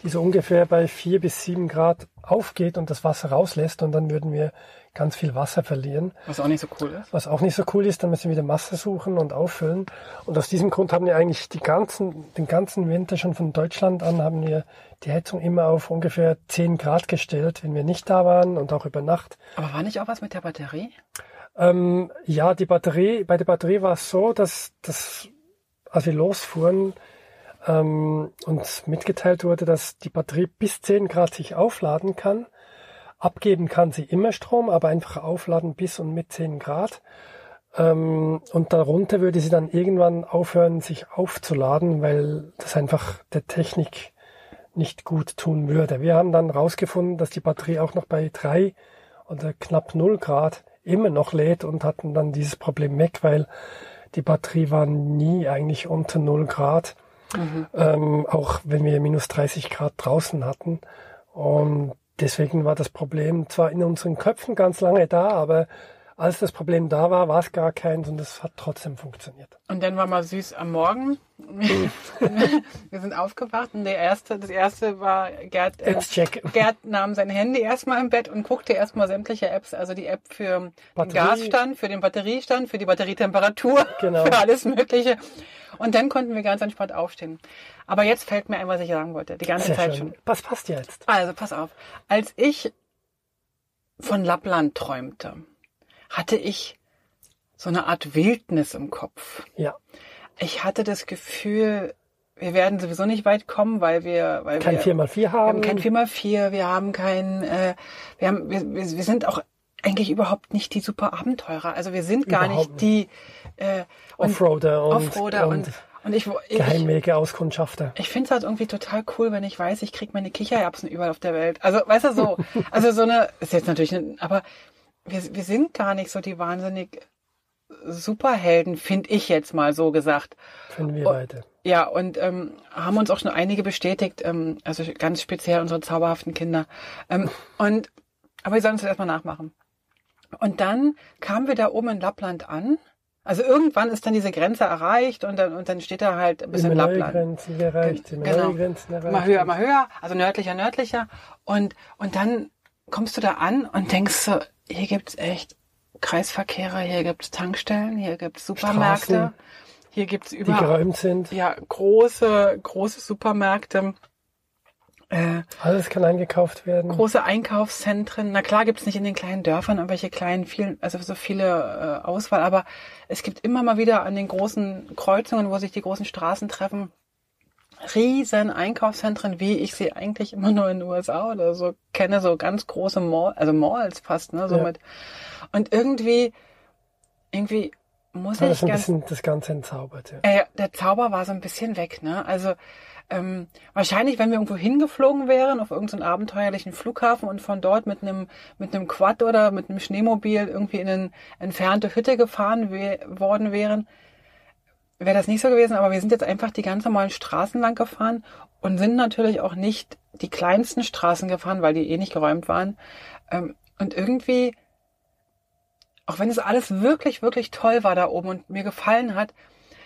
die so ungefähr bei 4 bis 7 Grad aufgeht und das Wasser rauslässt und dann würden wir ganz viel Wasser verlieren. Was auch nicht so cool ist. Was auch nicht so cool ist, dann müssen wir wieder Masse suchen und auffüllen. Und aus diesem Grund haben wir eigentlich die ganzen, den ganzen Winter schon von Deutschland an haben wir die Heizung immer auf ungefähr 10 Grad gestellt, wenn wir nicht da waren und auch über Nacht. Aber war nicht auch was mit der Batterie? Ähm, ja, die Batterie, bei der Batterie war es so, dass, dass als wir losfuhren, ähm, uns mitgeteilt wurde, dass die Batterie bis 10 Grad sich aufladen kann Abgeben kann sie immer Strom, aber einfach aufladen bis und mit 10 Grad. Ähm, und darunter würde sie dann irgendwann aufhören, sich aufzuladen, weil das einfach der Technik nicht gut tun würde. Wir haben dann rausgefunden, dass die Batterie auch noch bei 3 oder knapp 0 Grad immer noch lädt und hatten dann dieses Problem weg, weil die Batterie war nie eigentlich unter 0 Grad, mhm. ähm, auch wenn wir minus 30 Grad draußen hatten. Und deswegen war das Problem zwar in unseren Köpfen ganz lange da, aber als das Problem da war, war es gar keins und es hat trotzdem funktioniert. Und dann war mal süß am Morgen. (laughs) wir sind aufgewacht und der erste, das erste war Gerd. Äh, Gerd nahm sein Handy erstmal im Bett und guckte erstmal sämtliche Apps, also die App für Batterie. den Gasstand, für den Batteriestand, für die Batterietemperatur, genau. (laughs) für alles Mögliche. Und dann konnten wir ganz entspannt aufstehen. Aber jetzt fällt mir ein, was ich sagen wollte. Die ganze Sehr Zeit schön. schon. Was passt jetzt? Also, pass auf. Als ich von Lappland träumte, hatte ich so eine Art Wildnis im Kopf. Ja. Ich hatte das Gefühl, wir werden sowieso nicht weit kommen, weil wir, weil kein wir, 4x4 haben. Wir haben kein 4x4, wir haben kein, äh, wir haben, wir, wir, wir sind auch eigentlich überhaupt nicht die super Abenteurer. Also wir sind gar überhaupt nicht die äh, Offroader und, Offroader und, und, und ich, ich Geheimwege Auskundschafter. Ich finde es halt irgendwie total cool, wenn ich weiß, ich krieg meine Kichererbsen überall auf der Welt. Also weißt du so, also so eine ist jetzt natürlich, eine, aber wir, wir sind gar nicht so die wahnsinnig Superhelden, finde ich jetzt mal so gesagt. Finden wir beide. Ja, und ähm, haben uns auch schon einige bestätigt, ähm, also ganz speziell unsere zauberhaften Kinder. Ähm, und aber wir sollen es erstmal nachmachen. Und dann kamen wir da oben in Lappland an. Also irgendwann ist dann diese Grenze erreicht und dann, und dann steht da halt ein bisschen immer Lappland. Grenzen erreicht, immer genau. Grenzen erreicht. Mal höher, mal höher, also nördlicher, nördlicher. Und, und dann kommst du da an und denkst so, hier gibt's echt Kreisverkehre, hier gibt's Tankstellen, hier gibt's Supermärkte, Straßen, hier gibt's überall. Die geräumt sind. Ja, große, große Supermärkte. Äh, Alles kann eingekauft werden. Große Einkaufszentren. Na klar gibt's nicht in den kleinen Dörfern irgendwelche kleinen, viel, also so viele äh, Auswahl, aber es gibt immer mal wieder an den großen Kreuzungen, wo sich die großen Straßen treffen, riesen Einkaufszentren, wie ich sie eigentlich immer nur in den USA oder so kenne, so ganz große Mall, also Malls fast, ne, so Ja. mit. Und irgendwie, irgendwie muss Das ich ist ein ganz, bisschen das Ganze entzaubert. Ja. äh, der Zauber war so ein bisschen weg, ne? Also ähm, wahrscheinlich, wenn wir irgendwo hingeflogen wären auf irgendeinen abenteuerlichen Flughafen und von dort mit einem mit einem Quad oder mit einem Schneemobil irgendwie in eine entfernte Hütte gefahren we worden wären, wäre das nicht so gewesen. Aber wir sind jetzt einfach die ganz normalen Straßen lang gefahren und sind natürlich auch nicht die kleinsten Straßen gefahren, weil die eh nicht geräumt waren. Ähm, und irgendwie, auch wenn es alles wirklich, wirklich toll war da oben und mir gefallen hat,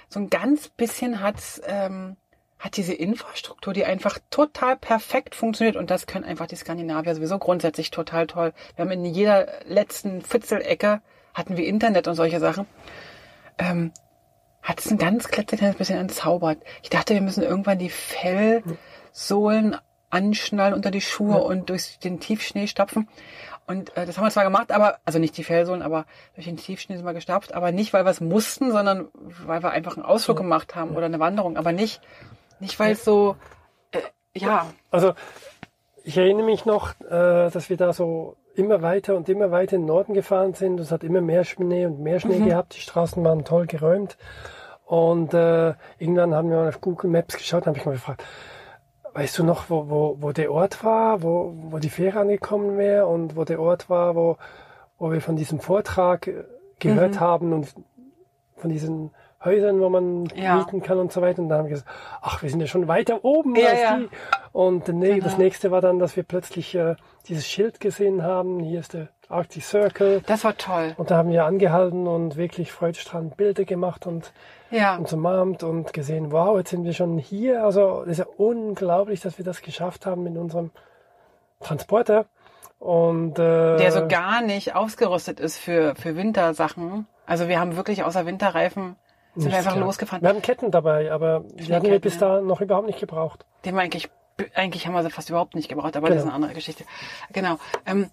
so ein ganz bisschen hat's, ähm, hat diese Infrastruktur, die einfach total perfekt funktioniert und das können einfach die Skandinavier sowieso grundsätzlich total toll. Wir haben in jeder letzten Fitzelecke hatten wir Internet und solche Sachen. Ähm, hat es ein ganz klitzekleines bisschen entzaubert. Ich dachte, wir müssen irgendwann die Fellsohlen anschnallen unter die Schuhe und durch den Tiefschnee stapfen. Und äh, das haben wir zwar gemacht, aber, also nicht die Fellsohlen, aber durch den Tiefschnee sind wir gestapft, aber nicht, weil wir es mussten, sondern weil wir einfach einen Ausflug gemacht haben oder eine Wanderung, aber nicht, nicht weil es so, äh, ja, Also ich erinnere mich noch, äh, dass wir da so immer weiter und immer weiter in den Norden gefahren sind. Es hat immer mehr Schnee und mehr Schnee gehabt. Die Straßen waren toll geräumt. Und äh, irgendwann haben wir mal auf Google Maps geschaut, habe ich mal gefragt, weißt du noch, wo, wo, wo der Ort war, wo, wo die Fähre angekommen wäre und wo der Ort war, wo, wo wir von diesem Vortrag äh, gehört Mhm. haben und von diesen Häusern, wo man Ja. mieten kann und so weiter. Und dann haben wir gesagt, ach, wir sind ja schon weiter oben Ja, als ja. die. Und nee, Genau. das nächste war dann, dass wir plötzlich äh, dieses Schild gesehen haben. Hier ist der Arctic Circle. das war toll. Und da haben wir angehalten und wirklich freudestrahlend Bilder gemacht und Ja, uns umarmt und gesehen, wow, jetzt sind wir schon hier. Also das ist ja unglaublich, dass wir das geschafft haben mit unserem Transporter. Und äh, der so gar nicht ausgerüstet ist für, für Wintersachen. Also wir haben wirklich außer Winterreifen sind wir einfach gehabt. losgefahren. Wir hatten Ketten dabei, aber die hatten wir bis da noch überhaupt nicht gebraucht. Den wir eigentlich, eigentlich haben wir sie fast überhaupt nicht gebraucht, aber Genau. das ist eine andere Geschichte. Genau. Ähm,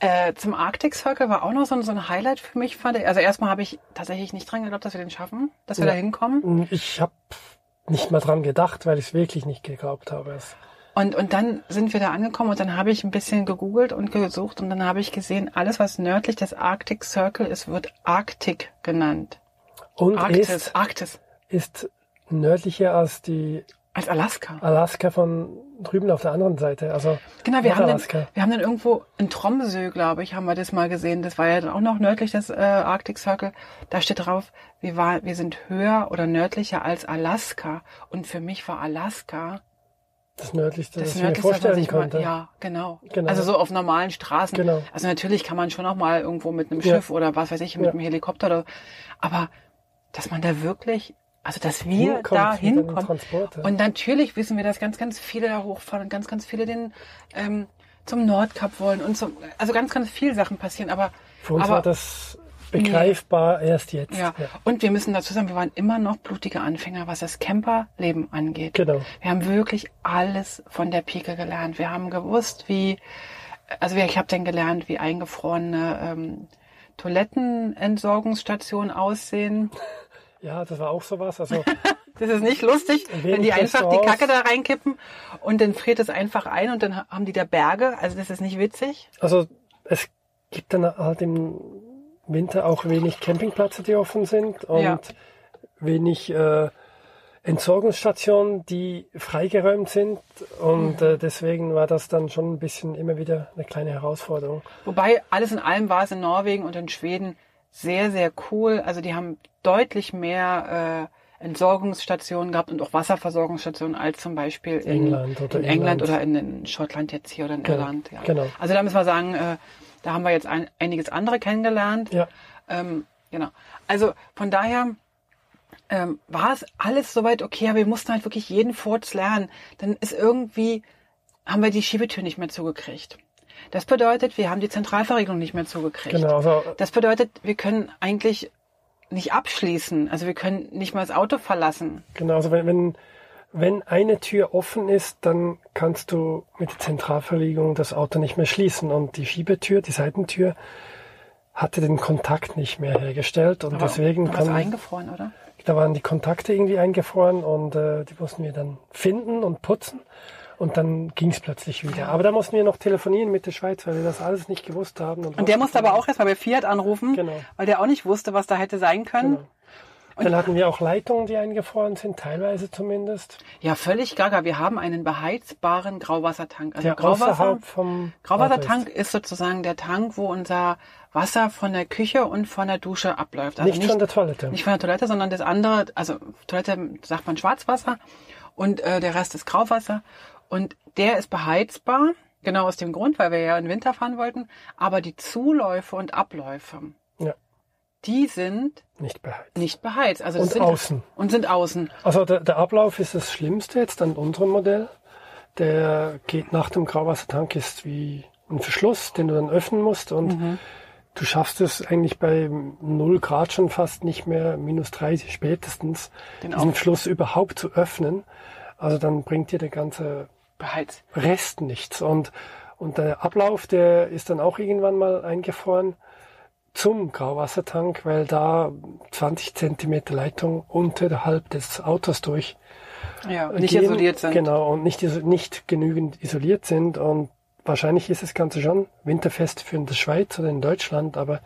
äh, zum Arctic Circle war auch noch so ein, so ein Highlight für mich, fand ich. Also erstmal habe ich tatsächlich nicht dran geglaubt, dass wir den schaffen, dass wir Ja. da hinkommen. Und Ich habe nicht mal dran gedacht, weil ich es wirklich nicht geglaubt habe. Und, und dann sind wir da angekommen und dann habe ich ein bisschen gegoogelt und gesucht und dann habe ich gesehen, alles was nördlich des Arctic Circle ist, wird Arktik genannt. Und Arktis, ist, Arktis. ist nördlicher als die Als Alaska. Alaska von drüben auf der anderen Seite. Also Genau, wir haben, den, Nordalaska. wir haben dann irgendwo in Tromsø, glaube ich, haben wir das mal gesehen. Das war ja dann auch noch nördlich des äh, Arctic Circle. Da steht drauf, wir, war, wir sind höher oder nördlicher als Alaska. Und für mich war Alaska das nördlichste, das das ich mir nördlichste, was man vorstellen mal, konnte. ja, genau. Genau. Also so auf normalen Straßen. Genau. Also natürlich kann man schon noch mal irgendwo mit einem Ja. Schiff oder was weiß ich, mit Ja. einem Helikopter oder, aber dass man da wirklich, also dass wir Hinkommt da hinkommen. Und natürlich wissen wir, dass ganz, ganz viele da hochfahren und ganz, ganz viele den ähm, zum Nordkap wollen und zum, also ganz, ganz viele Sachen passieren. Aber Für uns aber, war das begreifbar erst jetzt. ja. Und wir müssen dazu sagen, wir waren immer noch blutige Anfänger, was das Camperleben angeht. Genau. Wir haben wirklich alles von der Pike gelernt. Wir haben gewusst, wie, also ich habe dann gelernt, wie eingefrorene ähm, Toilettenentsorgungsstationen aussehen. Ja, das war auch sowas. Also (laughs) Das ist nicht lustig, wenn die einfach die. Kacke da reinkippen und dann friert es einfach ein und dann haben die da Berge. Also das ist nicht witzig. Also es gibt dann halt im Winter auch wenig Campingplätze, die offen sind und Ja. wenig äh, Entsorgungsstationen, die freigeräumt sind. Und äh, deswegen war das dann schon ein bisschen immer wieder eine kleine Herausforderung. Wobei alles in allem war es in Norwegen und in Schweden sehr, sehr cool. Also die haben deutlich mehr äh, Entsorgungsstationen gehabt und auch Wasserversorgungsstationen als zum Beispiel in England oder in England oder in, in Schottland jetzt hier oder in Genau, Irland. Ja. genau. Also da müssen wir sagen, äh, da haben wir jetzt ein, einiges andere kennengelernt. Ja, Ähm, genau. Also von daher ähm, war es alles soweit okay, aber wir mussten halt wirklich jeden Furz lernen. Dann ist irgendwie, haben wir die Schiebetür nicht mehr zugekriegt. Das bedeutet, wir haben die Zentralverriegelung nicht mehr zugekriegt. genau. Also Das bedeutet, wir können eigentlich nicht abschließen. Also wir können nicht mal das Auto verlassen. Genau, also wenn, wenn, wenn eine Tür offen ist, dann kannst du mit der Zentralverlegung das Auto nicht mehr schließen. Und die Schiebetür, die Seitentür, hatte den Kontakt nicht mehr hergestellt. Und deswegen war es kann, eingefroren, oder? da waren die Kontakte irgendwie eingefroren und äh, die mussten wir dann finden und putzen. Und dann ging es plötzlich wieder. Aber da mussten wir noch telefonieren mit der Schweiz, weil wir das alles nicht gewusst haben. Und der musste aber auch erstmal bei Fiat anrufen, Genau. weil der auch nicht wusste, was da hätte sein können. Genau. Dann hatten wir auch Leitungen, die eingefroren sind, teilweise zumindest. Ja, völlig gaga. Wir haben einen beheizbaren Grauwassertank. Also Der Grauwasser, vom Grauwassertank Auto ist sozusagen der Tank, wo unser Wasser von der Küche und von der Dusche abläuft. Also Nicht, von der Toilette. nicht von der Toilette, sondern das andere, also Toilette sagt man Schwarzwasser und äh, der Rest ist Grauwasser. Und der ist beheizbar, genau aus dem Grund, weil wir ja im Winter fahren wollten. Aber die Zuläufe und Abläufe, ja, die sind nicht beheizt. nicht beheizt. Also Und sind, außen. Und sind außen. Also der, der Ablauf ist das Schlimmste jetzt an unserem Modell. Der geht nach dem Grauwassertank ist wie ein Verschluss, den du dann öffnen musst und Mhm. du schaffst es eigentlich bei 0 Grad schon fast nicht mehr, minus 30 spätestens, Den diesen auf- Verschluss überhaupt zu öffnen. Also dann bringt dir der ganze Beheizt. Rest nichts. Und, und der Ablauf, der ist dann auch irgendwann mal eingefroren zum Grauwassertank, weil da 20 Zentimeter Leitung unterhalb des Autos durch Ja, nicht gehen. isoliert sind. Genau, und nicht, nicht genügend isoliert sind. Und wahrscheinlich ist das Ganze schon winterfest für in der Schweiz oder in Deutschland, aber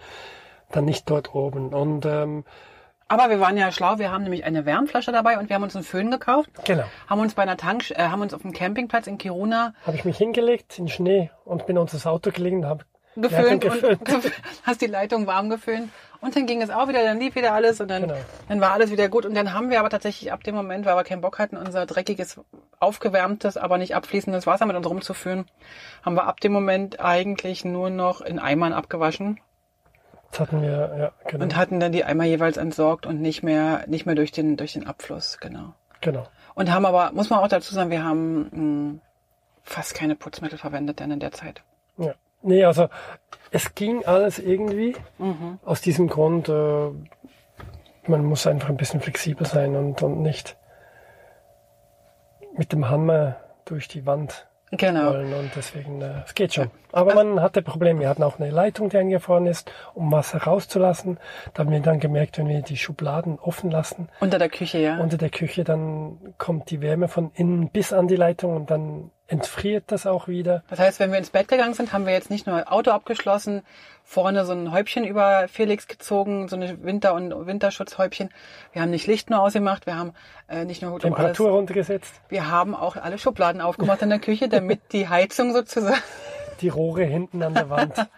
dann nicht dort oben. Und ähm, Aber wir waren ja schlau, wir haben nämlich eine Wärmflasche dabei und wir haben uns einen Föhn gekauft. genau, Haben uns bei einer Tank, äh, haben uns auf dem Campingplatz in Kiruna habe ich mich hingelegt in Schnee und bin unter das Auto gelegen und habe geföhnt geföhnt. (laughs) und hast die Leitung warm geföhnt. Und dann ging es auch wieder, dann lief wieder alles und dann, Genau. dann war alles wieder gut. Und dann haben wir aber tatsächlich ab dem Moment, weil wir keinen Bock hatten, unser dreckiges, aufgewärmtes, aber nicht abfließendes Wasser mit uns rumzuführen, haben wir ab dem Moment eigentlich nur noch in Eimern abgewaschen Das hatten wir, ja, genau. und hatten dann die Eimer jeweils entsorgt und nicht mehr, nicht mehr durch den, durch den Abfluss, genau. genau. Und haben aber, muss man auch dazu sagen, wir haben mh, fast keine Putzmittel verwendet dann in der Zeit. Ja. Nee, also es ging alles irgendwie. Mhm. Aus diesem Grund, äh, man muss einfach ein bisschen flexibel sein und, und nicht mit dem Hammer durch die Wand Genau. wollen. Und deswegen, äh, es geht schon. Aber man hatte Probleme. Wir hatten auch eine Leitung, die eingefroren ist, um Wasser rauszulassen. Da haben wir dann gemerkt, wenn wir die Schubladen offen lassen, Unter der Küche, ja. unter der Küche, dann kommt die Wärme von innen bis an die Leitung und dann entfriert das auch wieder. Das heißt, wenn wir ins Bett gegangen sind, haben wir jetzt nicht nur Auto abgeschlossen, vorne so ein Häubchen über Felix gezogen, so eine Winter- und Winterschutzhäubchen. Wir haben nicht Licht nur ausgemacht, wir haben äh, nicht nur um alles, Temperatur runtergesetzt, wir haben auch alle Schubladen aufgemacht in der Küche, damit die Heizung sozusagen. (laughs) die Rohre hinten an der Wand. (laughs)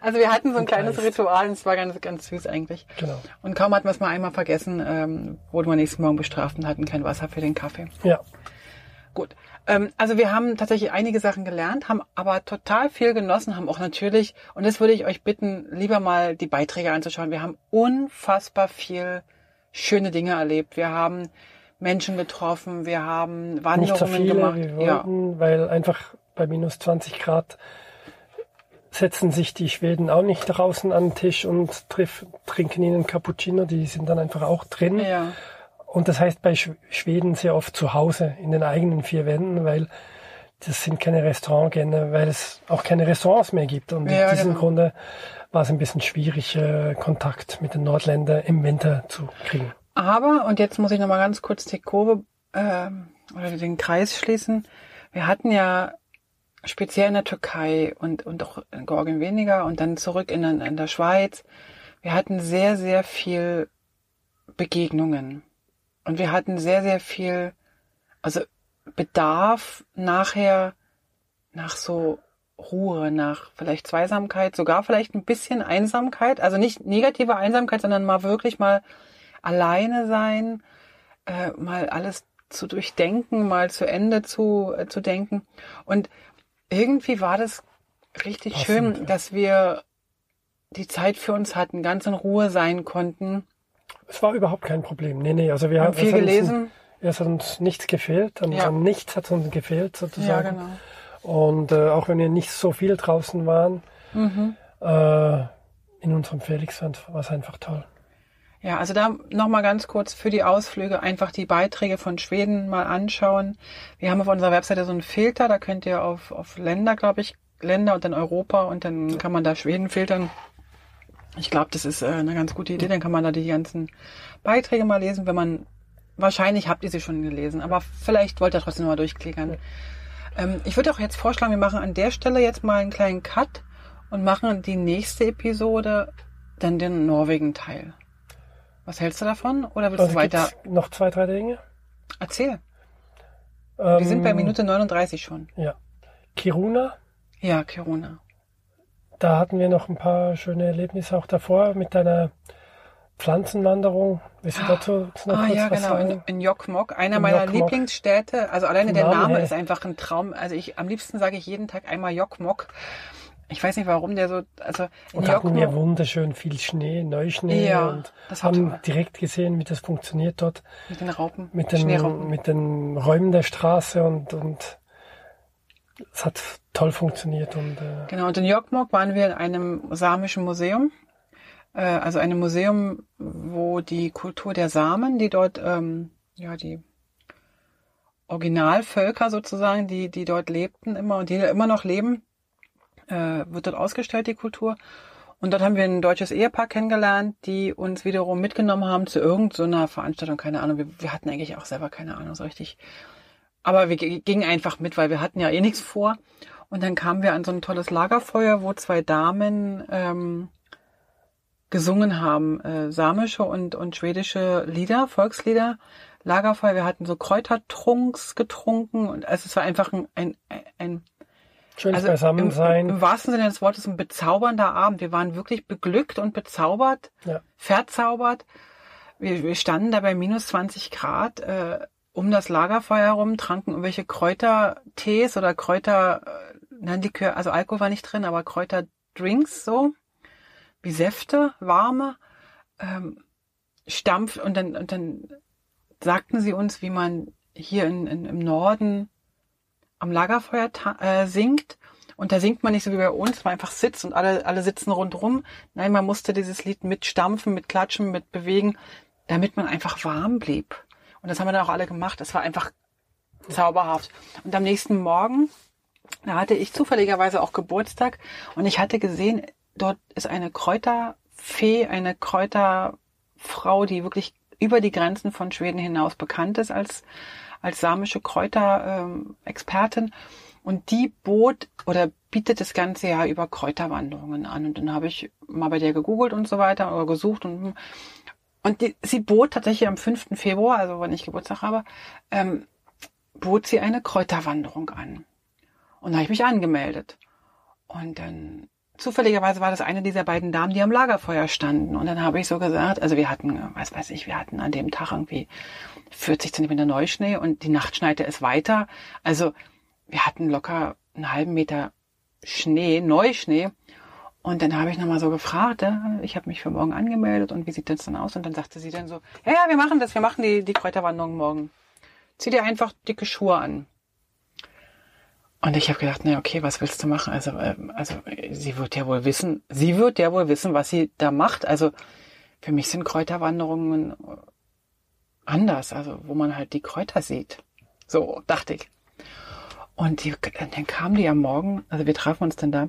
Also wir hatten so ein kleines Geist. Ritual und es war ganz, ganz süß eigentlich. Genau. Und kaum hatten wir es mal einmal vergessen, ähm, wurden wir nächsten Morgen bestraft und hatten kein Wasser für den Kaffee. Ja. Gut. Ähm, also wir haben tatsächlich einige Sachen gelernt, haben aber total viel genossen, haben auch natürlich, und das würde ich euch bitten, lieber mal die Beiträge anzuschauen. Wir haben unfassbar viel schöne Dinge erlebt. Wir haben Menschen getroffen, wir haben Nicht Wanderungen so viele, gemacht. wir ja. wollten, weil einfach bei minus 20 Grad setzen sich die Schweden auch nicht draußen an den Tisch und triff, trinken ihnen Cappuccino, die sind dann einfach auch drin. ja. Und das heißt bei Sch- Schweden sehr oft zu Hause in den eigenen vier Wänden, weil das sind keine Restaurantgänge, weil es auch keine Restaurants mehr gibt. Und Ja, in diesem genau. Grunde war es ein bisschen schwierig, äh, Kontakt mit den Nordländern im Winter zu kriegen. Aber, und jetzt muss ich nochmal ganz kurz die Kurve ähm, oder den Kreis schließen. Wir hatten ja speziell in der Türkei und, und auch in Georgien weniger und dann zurück in, in der Schweiz. Wir hatten sehr, sehr viel Begegnungen. Und wir hatten sehr, sehr viel, also Bedarf nachher nach so Ruhe, nach vielleicht Zweisamkeit, sogar vielleicht ein bisschen Einsamkeit. Also nicht negative Einsamkeit, sondern mal wirklich mal alleine sein, äh, mal alles zu durchdenken, mal zu Ende zu, äh, zu denken. Und irgendwie war das richtig Passend, schön, ja. dass wir die Zeit für uns hatten, ganz in Ruhe sein konnten. Es war überhaupt kein Problem. Nee, nee, also wir Wir haben viel es hat uns- gelesen. Es hat uns nichts gefehlt, an, Ja. an nichts hat uns gefehlt Ja, sozusagen. genau. Und äh, auch wenn wir nicht so viel draußen waren, Mhm. äh, in unserem Felixland war es einfach toll. Ja, also da nochmal ganz kurz für die Ausflüge einfach die Beiträge von Schweden mal anschauen. Wir haben auf unserer Webseite so einen Filter, da könnt ihr auf, auf Länder, glaube ich, Länder und dann Europa und dann kann man da Schweden filtern. Ich glaube, das ist äh, eine ganz gute Idee. Dann kann man da die ganzen Beiträge mal lesen, wenn man wahrscheinlich habt ihr sie schon gelesen, aber vielleicht wollt ihr trotzdem mal durchklickern. Ähm, ich würde auch jetzt vorschlagen, wir machen an der Stelle jetzt mal einen kleinen Cut und machen die nächste Episode dann den Norwegen-Teil. Was hältst du davon? Oder willst Also du weiter? noch zwei, drei Dinge. Erzähl. Ähm, Wir sind bei Minute 39 schon. Ja. Kiruna, Ja, Kiruna. Da hatten wir noch ein paar schöne Erlebnisse auch davor mit deiner Pflanzenwanderung. Willst du dazu noch Ah kurz ja, was genau, in, sagen? in Jokkmokk, einer In meiner Jokkmokk. Lieblingsstädte. Also alleine der Name her. ist einfach ein Traum. Also ich am liebsten sage ich jeden Tag einmal Jokkmokk. Ich weiß nicht, warum der so, also in Und hatten wir wunderschön viel Schnee, Neuschnee Ja, und haben direkt gesehen, wie das funktioniert dort mit den Raupen, mit den, mit den Räumen der Straße und, und es hat toll funktioniert und äh, Genau, und in Jokkmokk waren wir in einem samischen Museum. Äh, also einem Museum, wo die Kultur der Samen, die dort, ähm, ja, die Originalvölker sozusagen, die, die dort lebten immer und die immer noch leben, äh, wird dort ausgestellt, die Kultur. Und dort haben wir ein deutsches Ehepaar kennengelernt, die uns wiederum mitgenommen haben zu irgendeiner Veranstaltung, keine Ahnung. Wir, wir hatten eigentlich auch selber keine Ahnung so richtig. Aber wir gingen einfach mit, weil wir hatten ja eh nichts vor. Und dann kamen wir an so ein tolles Lagerfeuer, wo zwei Damen ähm, gesungen haben, äh, samische und, und schwedische Lieder, Volkslieder. Lagerfeuer, wir hatten so Kräutertrunks getrunken und also es war einfach ein, ein, ein schönes also im, Beisammensein. im wahrsten Sinne des Wortes ein bezaubernder Abend. Wir waren wirklich beglückt und bezaubert, Ja. verzaubert. Wir, wir standen da bei minus 20 Grad äh, um das Lagerfeuer herum, tranken irgendwelche Kräutertees oder Kräuter, äh, nein, Likör, also Alkohol war nicht drin, aber Kräuterdrinks so, wie Säfte, warme, ähm, Stampf und dann, und dann sagten sie uns, wie man hier in, in, im Norden am Lagerfeuer äh, singt. Und da singt man nicht so wie bei uns, man einfach sitzt und alle, alle sitzen rundrum. Nein, man musste dieses Lied mitstampfen, mit klatschen, mit bewegen, damit man einfach warm blieb. Und das haben wir dann auch alle gemacht. Das war einfach zauberhaft. Und am nächsten Morgen, da hatte ich zufälligerweise auch Geburtstag und ich hatte gesehen, dort ist eine Kräuterfee, eine Kräuterfrau, die wirklich über die Grenzen von Schweden hinaus bekannt ist als, als samische Kräuterexpertin. Und die bot oder bietet das ganze Jahr über Kräuterwanderungen an. Und dann habe ich mal bei der gegoogelt und so weiter oder gesucht und und die, sie bot tatsächlich am 5. Februar, also wenn ich Geburtstag habe, ähm, bot sie eine Kräuterwanderung an. Und da habe ich mich angemeldet. Und dann zufälligerweise war das eine dieser beiden Damen, die am Lagerfeuer standen. Und dann habe ich so gesagt, also wir hatten, was weiß ich, wir hatten an dem Tag irgendwie 40 Zentimeter Neuschnee und die Nacht schneite es weiter. Also wir hatten locker einen halben Meter Schnee, Neuschnee. Und dann habe ich nochmal so gefragt, äh, ich habe mich für morgen angemeldet und wie sieht das dann aus? Und dann sagte sie dann so, ja, ja, wir machen das, wir machen die, die Kräuterwanderung morgen. Zieh dir einfach dicke Schuhe an. Und ich habe gedacht, na okay, was willst du machen? Also, ähm, also äh, sie wird ja wohl wissen, sie wird ja wohl wissen, was sie da macht. Also für mich sind Kräuterwanderungen äh, anders, also wo man halt die Kräuter sieht. So dachte ich. Und die, dann kam die am Morgen, also wir trafen uns dann da.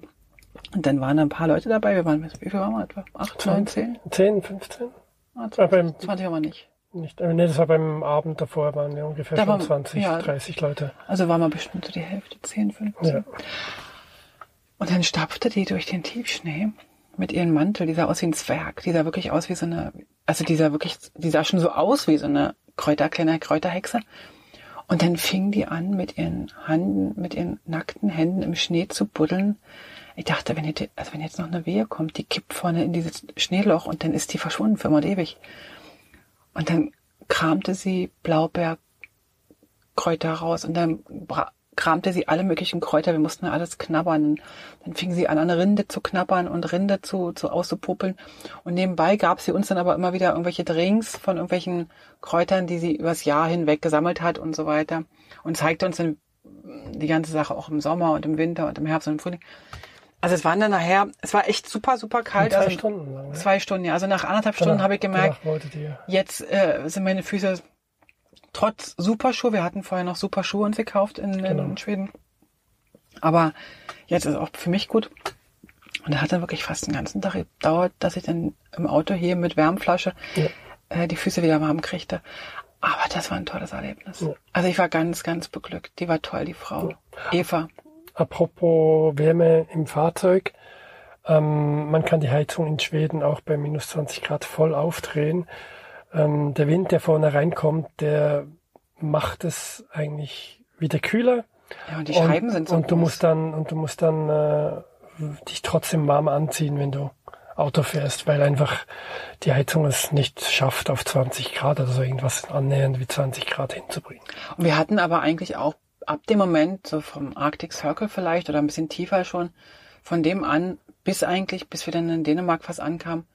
Und dann waren da ein paar Leute dabei. Wir waren, wie viel waren wir etwa? Acht, neun, zehn? 10, 15? Ah, War beim, 20 aber nicht. nicht, äh, nee, das war beim Abend davor, waren ja ungefähr Da waren- 25, ja. 30 Leute. Also waren wir bestimmt so die Hälfte, 10, 15. Ja. Und dann stapfte die durch den Tiefschnee mit ihrem Mantel, die sah aus wie ein Zwerg, die sah wirklich aus wie so eine, also die sah wirklich, die sah schon so aus wie so eine Kräuter, kleine Kräuterhexe. Und dann fing die an, mit ihren Händen, mit ihren nackten Händen im Schnee zu buddeln. Ich dachte, wenn, jetzt, also wenn jetzt noch eine Wehe kommt, die kippt vorne in dieses Schneeloch und dann ist die verschwunden für immer und ewig. Und dann kramte sie Blaubeerkräuter raus und dann kramte sie alle möglichen Kräuter. Wir mussten alles knabbern. Dann fing sie an, an Rinde zu knabbern und Rinde zu, zu auszupopeln. Und nebenbei gab sie uns dann aber immer wieder irgendwelche Drinks von irgendwelchen Kräutern, die sie übers Jahr hinweg gesammelt hat und so weiter. Und zeigte uns dann die ganze Sache auch im Sommer und im Winter und im Herbst und im Frühling. Also es waren dann nachher, es war echt super, super kalt. zwei also Stunden lang. Ne? Zwei Stunden, ja. Also nach anderthalb Stunden habe ich gemerkt, jetzt äh, sind meine Füße trotz Superschuhe, wir hatten vorher noch Superschuhe uns gekauft in, in, Genau. in Schweden. Aber jetzt ist auch für mich gut. Und das hat dann wirklich fast den ganzen Tag gedauert, dass ich dann im Auto hier mit Wärmflasche Ja. äh, die Füße wieder warm kriegte. Aber das war ein tolles Erlebnis. Ja. Also ich war ganz, ganz beglückt. Die war toll, die Frau. Eva. Apropos Wärme im Fahrzeug. Ähm, man kann die Heizung in Schweden auch bei minus 20 Grad voll aufdrehen. Ähm, der Wind, der vorne reinkommt, der macht es eigentlich wieder kühler. Ja, und die Scheiben und, sind so und du groß. musst dann und du musst dann äh, dich trotzdem warm anziehen, wenn du Auto fährst, weil einfach die Heizung es nicht schafft, auf 20 Grad oder so irgendwas annähernd wie 20 Grad hinzubringen. Und wir hatten aber eigentlich auch ab dem Moment, so vom Arctic Circle vielleicht oder ein bisschen tiefer schon, von dem an bis eigentlich, bis wir dann in Dänemark fast ankamen,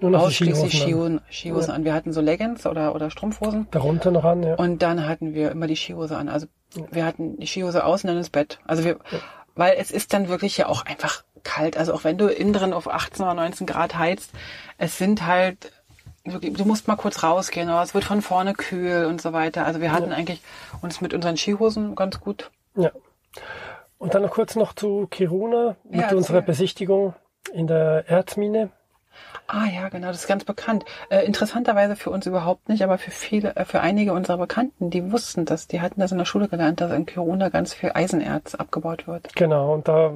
Nur noch die ausschließlich Skihosen an. Skihosen, Skihosen an. Wir hatten so Leggings oder, oder Strumpfhosen Darunter noch an, ja. und dann hatten wir immer die Skihose an. Also wir hatten die Skihose außen dann ins Bett. Also wir, weil es ist dann wirklich ja auch einfach kalt. Also auch wenn du innen drin auf 18 oder 19 Grad heizt, es sind halt du musst mal kurz rausgehen, aber es wird von vorne kühl und so weiter. Also wir hatten eigentlich uns mit unseren Skihosen ganz gut. Ja. Und dann noch kurz noch zu Kiruna mit Ja, unserer. Besichtigung in der Erzmine. Ah ja, genau, das ist ganz bekannt. Äh, interessanterweise für uns überhaupt nicht, aber für viele, äh, für einige unserer Bekannten, die wussten das, die hatten das in der Schule gelernt, dass in Kiruna ganz viel Eisenerz abgebaut wird. Genau, und da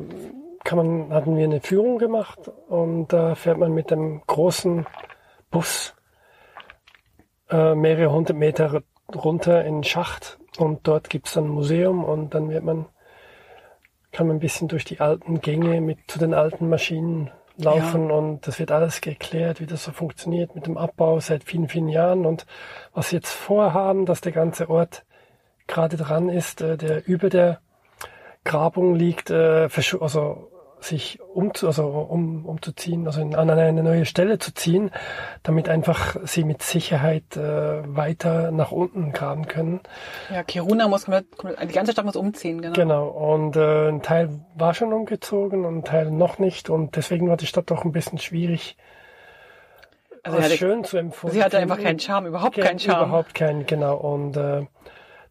kann man, hatten wir eine Führung gemacht und da fährt man mit einem großen Bus äh, mehrere hundert Meter runter in den Schacht und dort gibt's dann ein Museum und dann wird man, kann man ein bisschen durch die alten Gänge mit zu den alten Maschinen laufen und das wird alles geklärt, wie das so funktioniert mit dem Abbau seit vielen, vielen Jahren und was sie jetzt vorhaben, dass der ganze Ort gerade dran ist, äh, der über der Grabung liegt, äh, also sich um, also um, umzuziehen, also in, an eine neue Stelle zu ziehen, damit einfach sie mit Sicherheit äh, weiter nach unten graben können. Ja, Kiruna muss komplett, die ganze Stadt muss umziehen, genau. Genau. Und äh, ein Teil war schon umgezogen und ein Teil noch nicht. Und deswegen war die Stadt doch ein bisschen schwierig, Also hatte, schön zu empfinden. sie hatte einfach keinen Charme, überhaupt keinen Charme. Überhaupt keinen, genau. Und äh,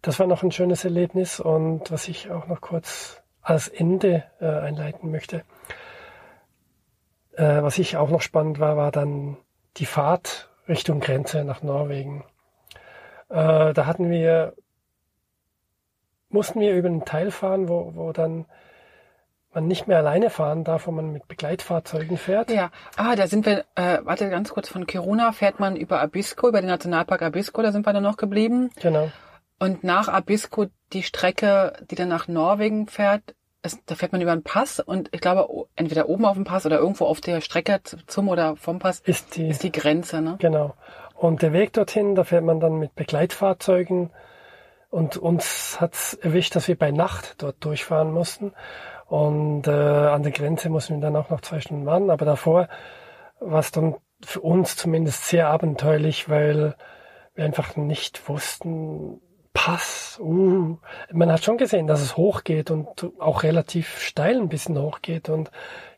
das war noch ein schönes Erlebnis. Und was ich auch noch kurz als Ende äh, einleiten möchte, äh, was ich auch noch spannend war, war dann die Fahrt Richtung Grenze nach Norwegen. Äh, da hatten wir, mussten wir über einen Teil fahren, wo, wo dann man nicht mehr alleine fahren darf, wo man mit Begleitfahrzeugen fährt. Ja, ah, da sind wir, äh, warte ganz kurz, von Kiruna fährt man über Abisko, über den Nationalpark Abisko, da sind wir dann noch geblieben. Genau. Und nach Abisko die Strecke, die dann nach Norwegen fährt, ist, da fährt man über einen Pass und ich glaube, entweder oben auf dem Pass oder irgendwo auf der Strecke zum oder vom Pass Ist die, ist die Grenze, ne? Genau. Und der Weg dorthin, da fährt man dann mit Begleitfahrzeugen. Und uns hat's erwischt, dass wir bei Nacht dort durchfahren mussten. Und äh, an der Grenze mussten wir dann auch noch zwei Stunden warten. Aber davor war es dann für uns zumindest sehr abenteuerlich, weil wir einfach nicht wussten, Pass, uh, man hat schon gesehen, dass es hochgeht und auch relativ steil ein bisschen hochgeht und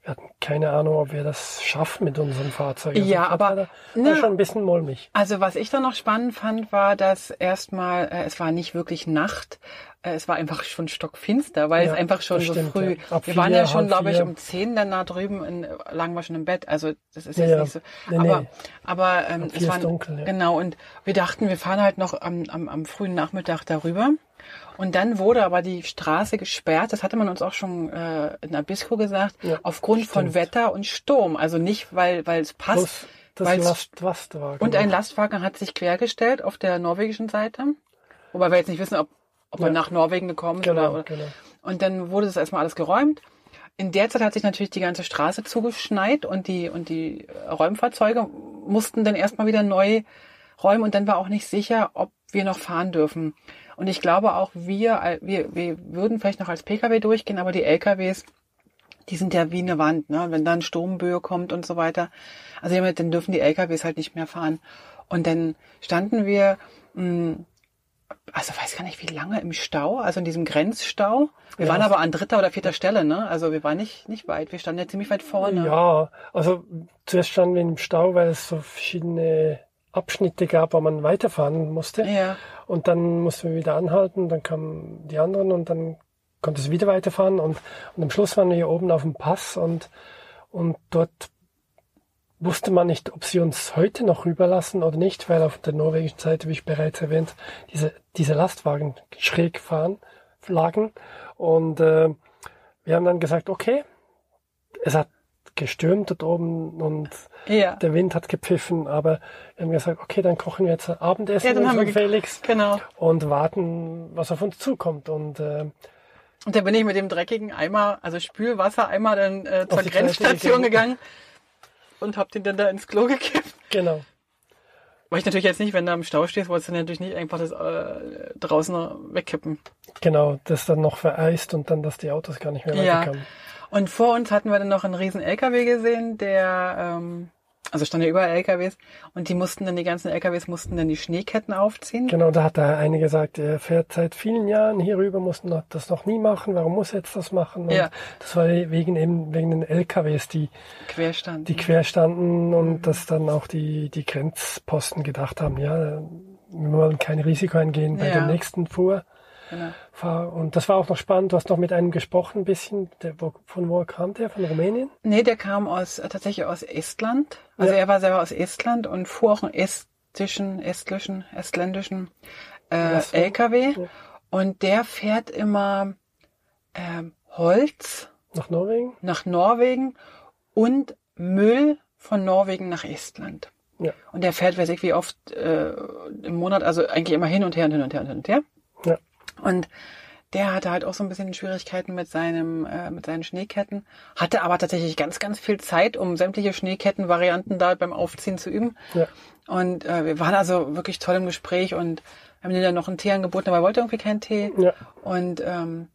wir hatten keine Ahnung, ob wir das schaffen mit unserem Fahrzeug. Also Ja, aber- war, da- na- war schon ein bisschen mulmig. Also was ich dann noch spannend fand, war, dass erstmal, äh, es war nicht wirklich Nacht, es war einfach schon stockfinster, weil Ja, es einfach schon so stimmt, früh, ja. Wir waren vier, ja schon, glaube ich, um zehn dann da drüben, in, lagen wir schon im Bett, also das ist Ja, jetzt nicht so, Nee, aber, nee. aber ähm, es war, dunkel, ja. genau, und wir dachten, wir fahren halt noch am, am, am frühen Nachmittag darüber. Und dann wurde aber die Straße gesperrt, das hatte man uns auch schon äh, in Abisko gesagt, aufgrund von stimmt. Wetter und Sturm. Also nicht, weil weil es passt, Plus das Last, Lastwagen. und ein Lastwagen hat sich quergestellt auf der norwegischen Seite. Wobei wir jetzt nicht wissen, ob, ob Ja. nach Norwegen gekommen sind Genau, oder, oder. genau. Und dann wurde das erstmal alles geräumt. In der Zeit hat sich natürlich die ganze Straße zugeschneit und die, und die Räumfahrzeuge mussten dann erstmal wieder neu räumen und dann war auch nicht sicher, ob wir noch fahren dürfen. Und ich glaube auch wir, wir, wir würden vielleicht noch als Pkw durchgehen, aber die LKWs, die sind ja wie eine Wand, ne? Wenn dann Sturmböe kommt und so weiter. Also dann dürfen die LKWs halt nicht mehr fahren. Und dann standen wir, mh, also weiß gar nicht wie lange im Stau, also in diesem Grenzstau. Wir Ja. waren aber an dritter oder vierter Stelle, ne? Also wir waren nicht, nicht weit. Wir standen ja ziemlich weit vorne. Ja, also zuerst standen wir im Stau, weil es so verschiedene Abschnitte gab, wo man weiterfahren musste. Ja. Und dann mussten wir wieder anhalten, dann kamen die anderen und dann konnte es wieder weiterfahren und, und am Schluss waren wir hier oben auf dem Pass und, Und dort wusste man nicht, ob sie uns heute noch rüberlassen oder nicht, weil auf der norwegischen Seite, wie ich bereits erwähnt, diese, diese Lastwagen schräg fahren, lagen. Und äh, wir haben dann gesagt, okay, es hat gestürmt dort oben und Ja. der Wind hat gepfiffen, aber wir haben gesagt, okay, dann kochen wir jetzt Abendessen Ja, dann mit haben wir Felix Genau. und warten, was auf uns zukommt. Und äh, Und da bin ich mit dem dreckigen Eimer, also Spülwassereimer, dann äh, zur Grenzstation gegangen. gegangen und hab den dann da ins Klo gekippt. genau, Weil ich natürlich jetzt nicht, wenn du am Stau stehst, wolltest du natürlich nicht einfach das äh, draußen wegkippen. genau, das dann noch vereist und dann, dass die Autos gar nicht mehr Ja. weiterkamen. Und vor uns hatten wir dann noch einen riesen LKW gesehen, der, ähm, also stand ja überall LKWs und die mussten dann, die ganzen LKWs mussten dann die Schneeketten aufziehen. Genau, da hat der eine gesagt, er fährt seit vielen Jahren hier rüber, muss noch- das noch nie machen, warum muss er jetzt das machen? Und Ja. Das war wegen eben, wegen den LKWs, die, Quer standen. die quer standen und Mhm. dass dann auch die, die Grenzposten gedacht haben, ja, wir wollen kein Risiko eingehen bei Ja. der nächsten Fuhr. Genau. Und das war auch noch spannend. Du hast noch mit einem gesprochen, ein bisschen. Der, wo, von wo kam der? Von Rumänien? Nee, der kam aus, äh, tatsächlich aus Estland. Also Ja. er war selber aus Estland und fuhr auch einen estischen, estlischen, estländischen äh, so. LKW. Ja. Und der fährt immer ähm, Holz Nach Norwegen? nach Norwegen und Müll von Norwegen nach Estland. Ja. Und der fährt, weiß ich wie oft äh, im Monat, also eigentlich immer hin und her und hin und her und hin und her. Ja. Und der hatte halt auch so ein bisschen Schwierigkeiten mit seinem, äh, mit seinen Schneeketten, hatte aber tatsächlich ganz, ganz viel Zeit, um sämtliche Schneekettenvarianten da beim Aufziehen zu üben. Ja. Und äh, wir waren also wirklich toll im Gespräch und haben ihm dann noch einen Tee angeboten, aber er wollte irgendwie keinen Tee. Ja. Und ähm,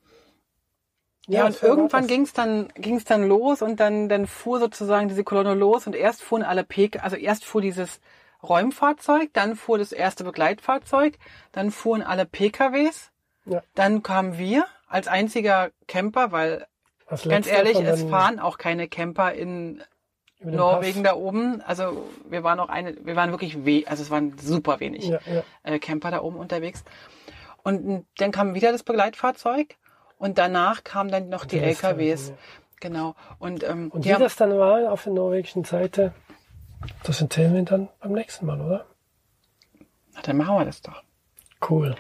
ja, Ja, und irgendwann was. ging's dann ging's dann los und dann dann fuhr sozusagen diese Kolonne los und erst fuhren alle PK, also erst fuhr dieses Räumfahrzeug, dann fuhr das erste Begleitfahrzeug, dann fuhren alle PKWs, Ja. dann kamen wir als einziger Camper, weil Als ganz ehrlich, es fahren auch keine Camper in Norwegen Pass. da oben. Also wir waren auch eine, wir waren wirklich we also es waren super wenig Ja, ja. äh, Camper da oben unterwegs. Und dann kam wieder das Begleitfahrzeug und danach kamen dann noch die, Die LKWs. ja. Genau. Und, ähm, Und wie haben, das dann war auf der norwegischen Seite, das erzählen wir dann beim nächsten Mal, oder? Na, dann machen wir das doch. Cool.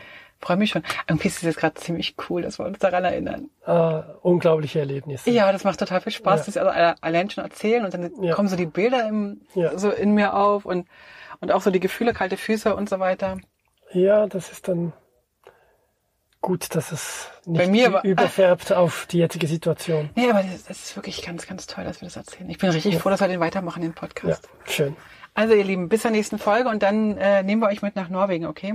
Freue mich schon. Irgendwie ist es jetzt gerade ziemlich cool, dass wir uns daran erinnern. Ah, unglaubliche Erlebnisse. Ja, das macht total viel Spaß, Ja. das also alle- allein schon erzählen und dann Ja. kommen so die Bilder im, Ja. so in mir auf und, und auch so die Gefühle, kalte Füße und so weiter. Ja, das ist dann gut, dass es nicht Bei mir war- (laughs) überfärbt auf die jetzige Situation. Nee, aber das, das ist wirklich ganz, ganz toll, dass wir das erzählen. Ich bin richtig froh, dass wir den weitermachen, den Ja, Podcast. schön. Also ihr Lieben, bis zur nächsten Folge und dann äh, nehmen wir euch mit nach Norwegen, okay?